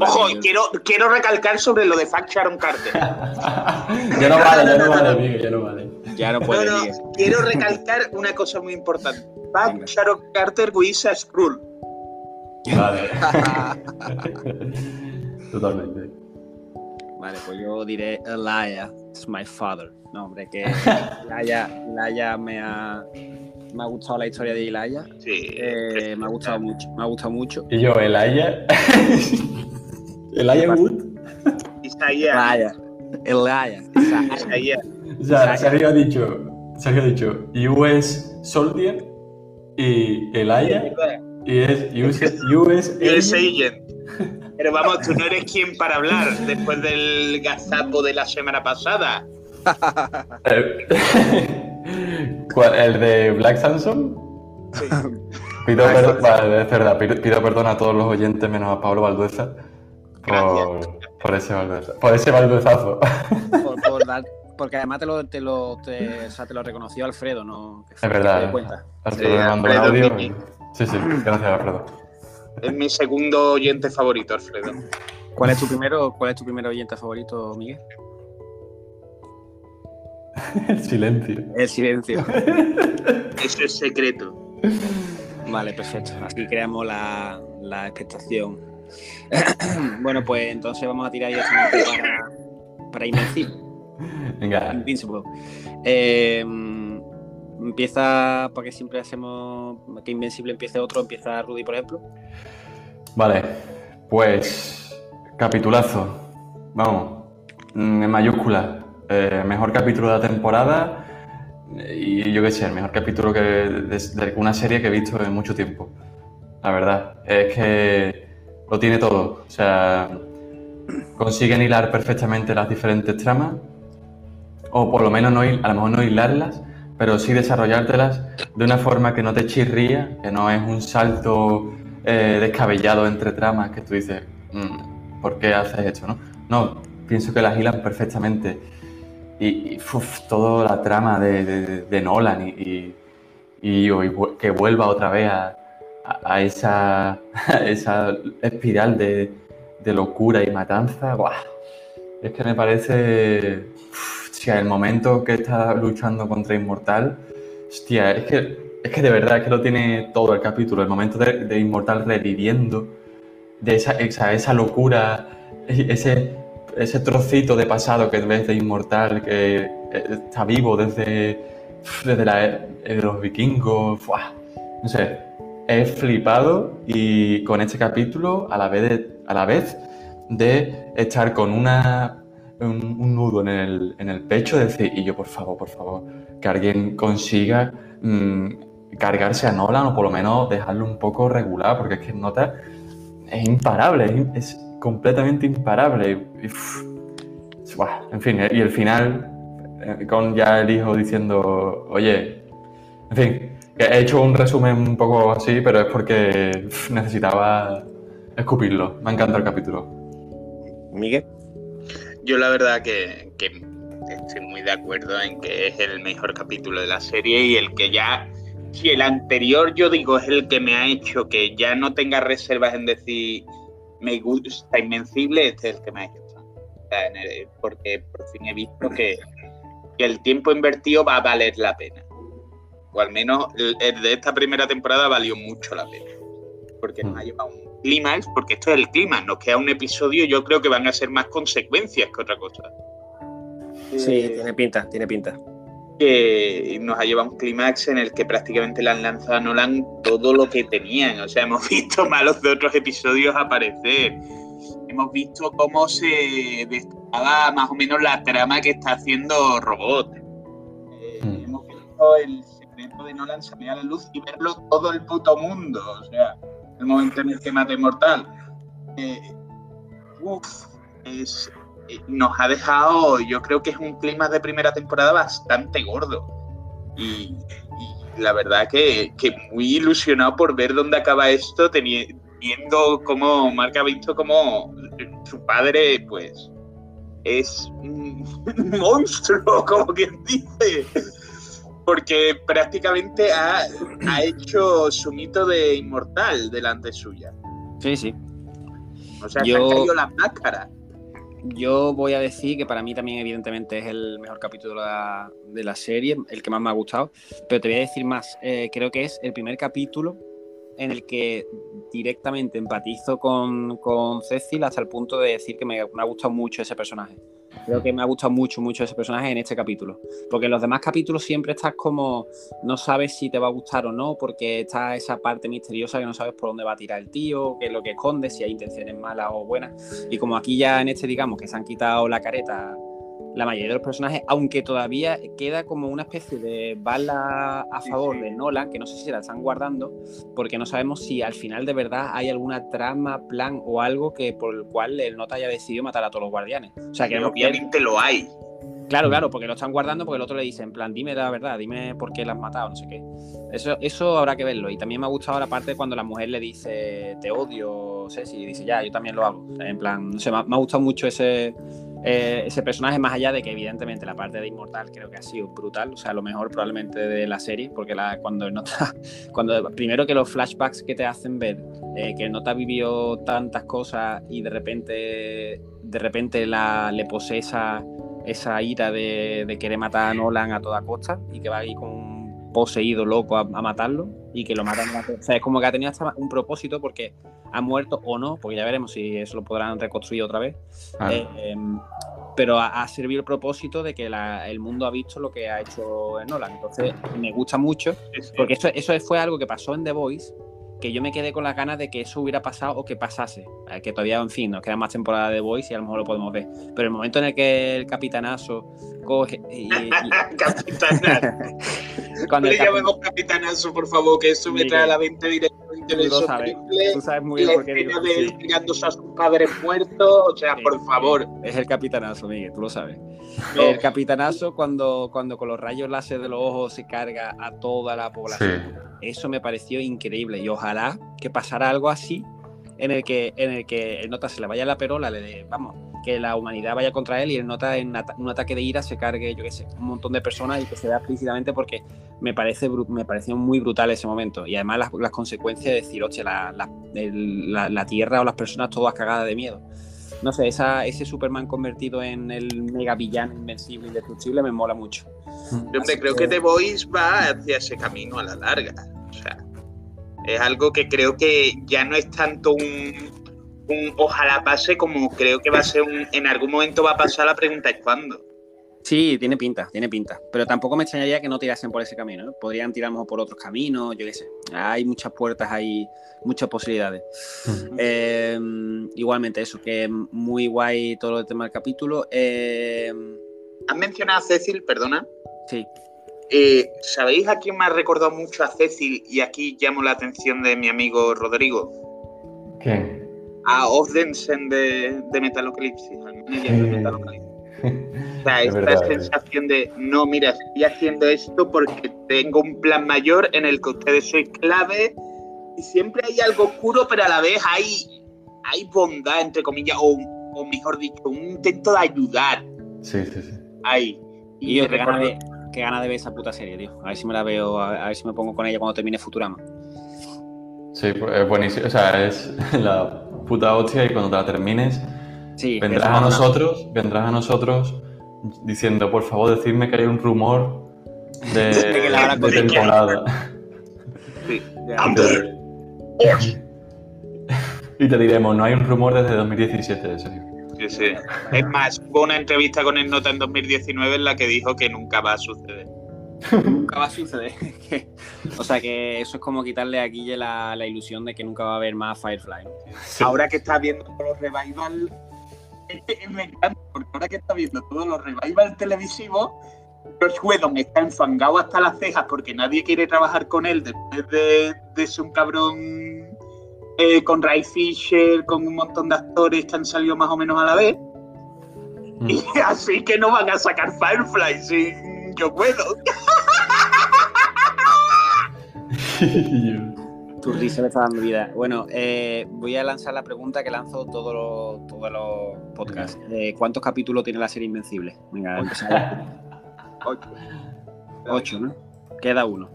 Ojo, quiero, quiero recalcar sobre lo de Fuck Sharon Carter. ya no vale, ya no vale, Miguel, ya no vale. ya no No, puedo, no, Miguel. quiero recalcar una cosa muy importante. Venga. Sharon Carter with a Skrull. Vale. Totalmente. Vale, pues yo diré Elia is my father. No, hombre, que Laia, Laia me ha me ha gustado la historia de Laia. Sí. Eh, me ha gustado mucho, me ha gustado mucho. Y yo, Elaya. Elaya Wood. Elia, esa- Isaías. O sea, Sergio ha dicho, Sergio ha dicho US Soldier y Elaya y es US, US US Agent. Pero vamos, tú no eres quien para hablar después del gazapo de la semana pasada. ¿cuál? ¿El de Black Samson? Pido, per- sí. vale, es verdad, pido, perdón a todos los oyentes menos a Pablo Valdueza por, ese Valdueza, por ese Valduezazo. por, por dar- porque además te lo, te lo, te, o sea, te lo reconoció Alfredo, ¿no? Que Es te verdad. Alfredo Sí, me mandó un audio. Y- Sí, sí, gracias Alfredo. Es mi segundo oyente favorito, Alfredo. ¿Cuál es tu primero, cuál es tu primer oyente favorito, Miguel? El silencio. El silencio. Eso es secreto. Vale, perfecto. Así creamos la, la expectación. bueno, pues entonces vamos a tirar directamente para, para Invencible. Venga, Invincible. Eh, empieza, porque siempre hacemos que Invencible empiece otro, empieza Rudy, por ejemplo. vale. Pues, capitulazo. Vamos, mm, en mayúscula. Eh, mejor capítulo de la temporada y yo qué sé, el mejor capítulo que, de, una serie que he visto en mucho tiempo. La verdad, es que lo tiene todo. O sea, consiguen hilar perfectamente las diferentes tramas, o por lo menos no, a lo mejor no hilarlas, pero sí desarrollártelas de una forma que no te chirría, que no es un salto eh, descabellado entre tramas que tú dices, "Mm, ¿por qué haces esto? No, no pienso que las hilan perfectamente. Y, y, toda la trama de, Nolan y, y- y- que vuelva otra vez a, esa, esa espiral de, locura y matanza. Es que me parece. Hostia, el momento que está luchando contra Inmortal. Hostia, es que, es que de verdad que lo tiene todo el capítulo. El momento de, de Inmortal reviviendo, de esa, esa, esa locura, e- ese, ese trocito de pasado que ves de Inmortal que eh, está vivo desde, desde la- eh, los vikingos. No sé, he flipado y con este capítulo a la vez de, a la vez de estar con una, un, nudo en el, en el pecho, decir, y yo por favor, por favor, que alguien consiga mm, cargarse a Nolan o por lo menos dejarlo un poco regular, porque es que nota es imparable, es, completamente imparable. Y, en fin, eh, y el final, eh, con ya el hijo diciendo, oye, en fin, he hecho un resumen un poco así, pero es porque necesitaba escupirlo. Me ha encantado el capítulo. Miguel. Yo la verdad que, estoy muy de acuerdo en que es el mejor capítulo de la serie y el que ya, si el anterior yo digo es el que me ha hecho que ya no tenga reservas en decir me gusta Invencible, este es el que me ha hecho. Porque por fin he visto que, el tiempo invertido va a valer la pena. o al menos el de esta primera temporada valió mucho la pena. Porque nos ha llevado un clímax, porque esto es el clímax, nos queda un episodio, yo creo que van a ser más consecuencias que otra cosa. Sí, Eh, tiene pinta, tiene pinta. que nos ha llevado a un clímax en el que prácticamente le han lanzado a Nolan todo lo que tenían. O sea, hemos visto malos de otros episodios aparecer. Hemos visto cómo se destapaba más o menos la trama que está haciendo Robot. Eh, Mm. Hemos visto el secreto de Nolan salir a la luz y verlo todo el puto mundo. O sea, el momento en el que mata Inmortal. Eh, es, eh, nos ha dejado, yo creo que es un clima de primera temporada bastante gordo. Y, la verdad que, muy ilusionado por ver dónde acaba esto, teni- viendo cómo Mark ha visto cómo su padre, pues, es un monstruo, como quien dice. Porque prácticamente ha, ha hecho su mito de inmortal delante suya. Sí, sí. O sea, se han caído las máscaras. Yo voy a decir que para mí también, evidentemente, es el mejor capítulo de la, de la serie, el que más me ha gustado. Pero te voy a decir más. eh, creo que es el primer capítulo en el que directamente empatizo con, con Cecil hasta el punto de decir que me, me ha gustado mucho ese personaje. Creo que me ha gustado mucho, mucho ese personaje en este capítulo. Porque en los demás capítulos siempre estás como, no sabes si te va a gustar o no, porque está esa parte misteriosa que no sabes por dónde va a tirar el tío, qué es lo que esconde, si hay intenciones malas o buenas. Y como aquí ya en este, digamos, que se han quitado la careta la mayoría de los personajes, aunque todavía queda como una especie de bala a favor de Nolan, que no sé si la están guardando, porque no sabemos si al final de verdad hay alguna trama, plan o algo que por el cual el nota haya decidido matar a todos los guardianes. O sea, Que obviamente lo hay. Claro, claro, porque lo están guardando porque el otro le dice, en plan, dime la verdad, dime por qué la has matado, no sé qué. Eso, eso habrá que verlo. Y también me ha gustado la parte cuando la mujer le dice, te odio, Ceci, y dice, ya, yo también lo hago. En plan, no sé, me ha, me ha gustado mucho ese, eh, ese personaje, más allá de que evidentemente la parte de Inmortal creo que ha sido brutal, o sea, lo mejor probablemente de la serie, porque cuando nota, cuando primero que los flashbacks que te hacen ver eh, que el nota vivió tantas cosas y de repente, de repente la, le posee esa esa ira de, de querer matar a Nolan a toda costa y que va ahí con un poseído loco a matarlo y que lo matan. O sea, es como que ha tenido hasta un propósito porque ha muerto o no, porque ya veremos si eso lo podrán reconstruir otra vez. Ah, Eh, em, pero ha, ha servido el propósito de que la- el mundo ha visto lo que ha hecho Nolan. Entonces, me gusta mucho porque eso, eso fue algo que pasó en The Voice, que yo me quedé con las ganas de que eso hubiera pasado o que pasase. Eh, Que todavía, en fin, nos queda más temporada de Voice y a lo mejor lo podemos ver. Pero el momento en el que el capitanazo coge y, y- Capitanazo. cuando le llamemos capitanazo, por favor, que eso me trae a la mente directamente tú lo sabes, tú sabes muy bien por qué digo sí. tirándose a sus padres muertos, o sea, Sí, por favor. Es el capitanazo, Miguel, tú lo sabes. No. El capitanazo cuando, cuando con los rayos láser de los ojos se carga a toda la sí. población. Eso me pareció increíble y ojalá que pasara algo así en el que, en el, que el nota se le vaya la perola, le de, vamos, que la humanidad vaya contra él y el nota en ata- un ataque de ira se cargue, yo qué sé, un montón de personas y que se vea explícitamente porque me parece me pareció muy brutal ese momento. Y además las, las consecuencias de decir, hostia, la, la- el- la- la tierra o las personas todas cagadas de miedo. No sé, esa, ese Superman convertido en el mega villano invencible, indestructible, me mola mucho. Hombre, Así creo que- que The Voice va hacia ese camino a la larga. O sea, es algo que creo que ya no es tanto un, un ojalá pase como creo que va a ser un. En algún momento va a pasar la pregunta es cuándo. Sí, tiene pinta, tiene pinta. Pero tampoco me extrañaría que no tirasen por ese camino. ¿eh? Podrían tirar a lo mejor por otros caminos, yo qué sé. Hay muchas puertas, hay muchas posibilidades. Eh, igualmente, eso, que muy guay todo el tema del capítulo. Eh, Has mencionado a Cecil, perdona. sí, Eh, ¿Sabéis a quién me ha recordado mucho a Cecil? Y aquí llamo la atención de mi amigo Rodrigo. ¿Quién? A Osdensen de, de Metalocalypsis, al manager de Metalocalypsis. O sea, Es esta verdad, sensación de, no, mira, estoy haciendo esto porque tengo un plan mayor en el que ustedes sois clave y siempre hay algo oscuro, pero a la vez hay, hay bondad, entre comillas, o, o mejor dicho, un intento de ayudar Sí, sí, sí. ahí. y yo qué gana, de, qué gana de ver esa puta serie, tío. A ver si me la veo, a, a ver si me pongo con ella cuando termine Futurama. Sí, pues, es buenísimo. O sea, es la puta hostia y cuando te la termines, Sí, vendrás a nosotros, vendrás a nosotros diciendo, por favor, decidme que hay un rumor de, De que la de temporada. Sí. Y te diremos, no hay un rumor desde 2017 de ese libro. Sí, sí. Es más, hubo una entrevista con el Nota en 2019 en la que dijo que nunca va a suceder. Nunca va a suceder. O sea que eso es como quitarle a Guille la, la ilusión de que nunca va a haber más Firefly. ¿no? Ahora que está viendo todos los revival, me encanta, porque ahora que está viendo todos los revival televisivos, Josh Whedon está enfangado hasta las cejas porque nadie quiere trabajar con él después de, de ser un cabrón eh, con Ray Fisher, con un montón de actores que han salido más o menos a la vez. Mm. Y así que no van a sacar Firefly sin Josh Whedon. Tu risa me está dando vida. Bueno, eh, voy a lanzar la pregunta que lanzo todos los, todos los podcasts. Eh, ¿Cuántos capítulos tiene la serie Invencible? Venga, empezamos. Ocho, ¿no? Queda uno.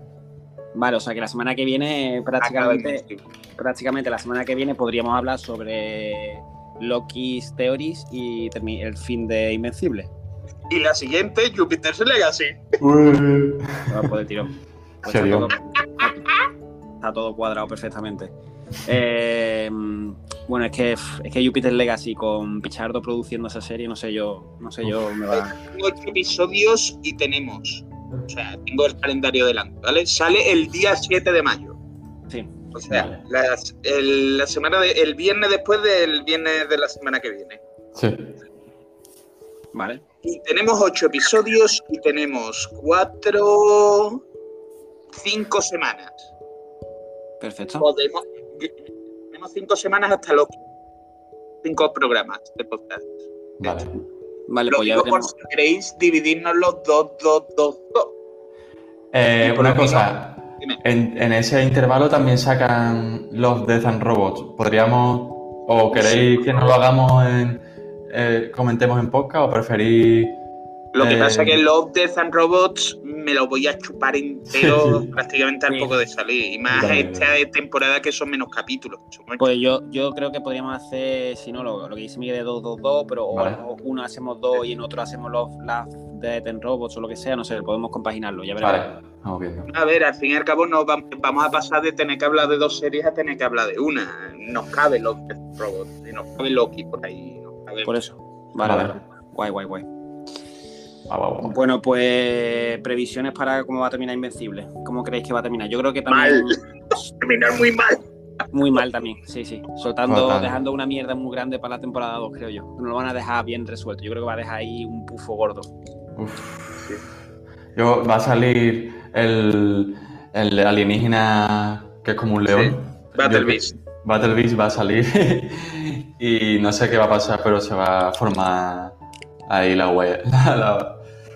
Vale, o sea que la semana que viene, prácticamente, prácticamente la semana que viene podríamos hablar sobre Loki's Theories y el fin de Invencible. Y la siguiente, Jupiter's Legacy. Uy. Por el tirón. Pues está, Serio. todo, está todo cuadrado perfectamente. Eh, bueno, es que es que Jupiter Legacy con Pichardo produciendo esa serie, no sé yo, no sé yo, me va. Tengo ocho episodios y tenemos. O sea, tengo el calendario delante, ¿vale? Sale el día 7 de mayo. Sí. O sea, Vale. las- el, la semana de, el viernes después del viernes de la semana que viene. Sí. Vale. Y tenemos ocho episodios y tenemos cuatro. cinco semanas. Perfecto. Podemos. Tenemos cinco semanas hasta los cinco programas de podcast. Vale. Vale, Lo pues ya digo por si queréis dividirnos los dos, dos, dos, dos. Eh, una cosa, en, en ese intervalo también sacan los Death and Robots. ¿Podríamos, o queréis que no lo hagamos en, eh, comentemos en podcast o preferís... Lo que Eh, pasa es que Love, Death and Robots me lo voy a chupar entero Sí. prácticamente al Sí. poco de salir. Y más Vale. esta temporada que son menos capítulos. Pues yo, yo creo que podríamos hacer, si no, lo, lo que dice Miguel de 2-2-2, pero Vale. uno hacemos dos y en otro hacemos los las de Ten Robots o lo que sea, no sé, podemos compaginarlo, ya veremos. Vale. A ver, al fin y al cabo nos vam- vamos a pasar de tener que hablar de dos series a tener que hablar de una. Nos cabe Love, Death and Robots. Y nos cabe Loki por ahí. Por eso. Vale, Vale. vale. Guay, guay, guay. Va, va, va. Bueno, pues previsiones para cómo va a terminar Invencible. ¿Cómo creéis que va a terminar? Yo creo que también Terminar muy mal. muy mal también, sí, sí. Soltando, Fatal. dejando una mierda muy grande para la temporada 2, creo yo. No lo van a dejar bien resuelto. Yo creo que va a dejar ahí un pufo gordo. Uf. Yo, va a salir el, el alienígena que es como un león. Battle Yo- Beast. Battle Beast va a salir y no sé qué va a pasar, pero se va a formar ahí la huella. La, la-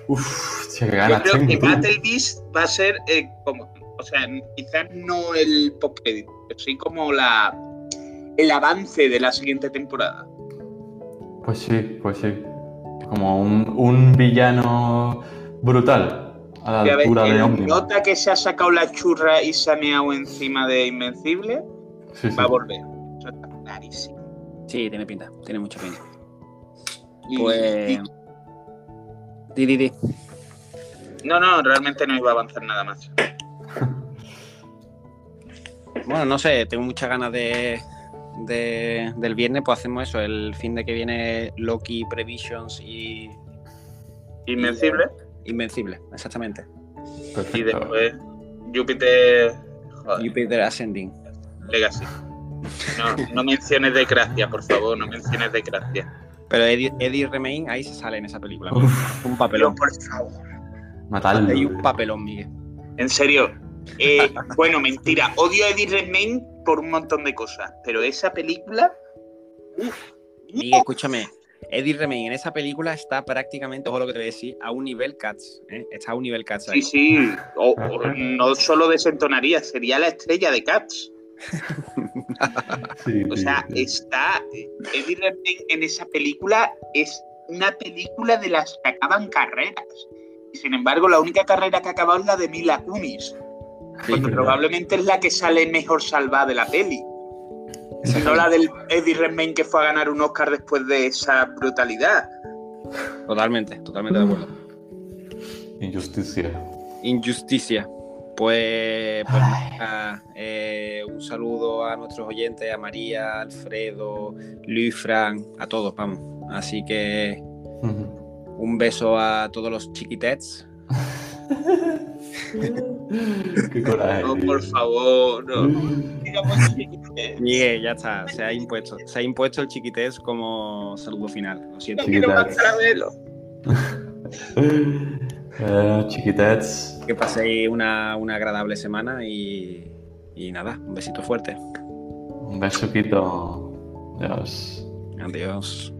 Uf, che, Yo ganas creo que tengo. Battle Beast va a ser eh, como, o sea, quizás no el post credit, pero sí como la el avance de la siguiente temporada. Pues sí, pues sí. Como un, un villano brutal a la altura de Omni. nota que se ha sacado la churra y se ha meado encima de Invencible Sí, sí. va a volver. Eso está clarísimo. Sí, tiene pinta, tiene mucha pinta. Y- Pues. y- Di, di, di. no, no, realmente no iba a avanzar nada más. Bueno, no sé, tengo muchas ganas de, de- del viernes, pues hacemos eso, el fin de que viene Loki, Previsions y Invencible. Invencible, exactamente. Y después Júpiter. Joder, Jupiter Ascending. Legacy. No, no menciones de gracia, por favor, no menciones de gracia. Pero Eddie, Eddie Remain ahí se sale en esa película. Uf, Un papelón. por favor. matarlo. Hay un papelón, Miguel. En serio. Eh, bueno, mentira. Odio a Eddie Redmayne por un montón de cosas. Pero esa película. uf, Miguel, escúchame. Eddie Remain en esa película está prácticamente, ojo lo que te voy a decir, a un nivel Cats. ¿eh? Está a un nivel Cats ahí. Sí, sí. O- o no solo desentonaría, sería la estrella de Cats. Sí, O sea, sí. está. Eddie Redmayne en esa película es una película de las que acaban carreras. Y sin embargo, la única carrera que ha acabado es la de Mila Kunis. Sí, Porque probablemente es la que sale mejor salvada de la peli. No la del Eddie Redmayne que fue a ganar un Oscar después de esa brutalidad. Totalmente, totalmente de acuerdo. Injusticia. Injusticia. Pues, pues nada, eh, un saludo a nuestros oyentes, a María, Alfredo, Luis, Fran, a todos, vamos. Así que un beso a todos los chiquitets. Qué coraje. No, por favor, no. Digamos ya está, se ha impuesto. Se ha impuesto el chiquitets como saludo final. Lo siento. No quiero más caramelo. Eh, chiquitets. Que paséis una, una agradable semana y, y nada, un besito fuerte. Un besuquito. Adiós. Adiós.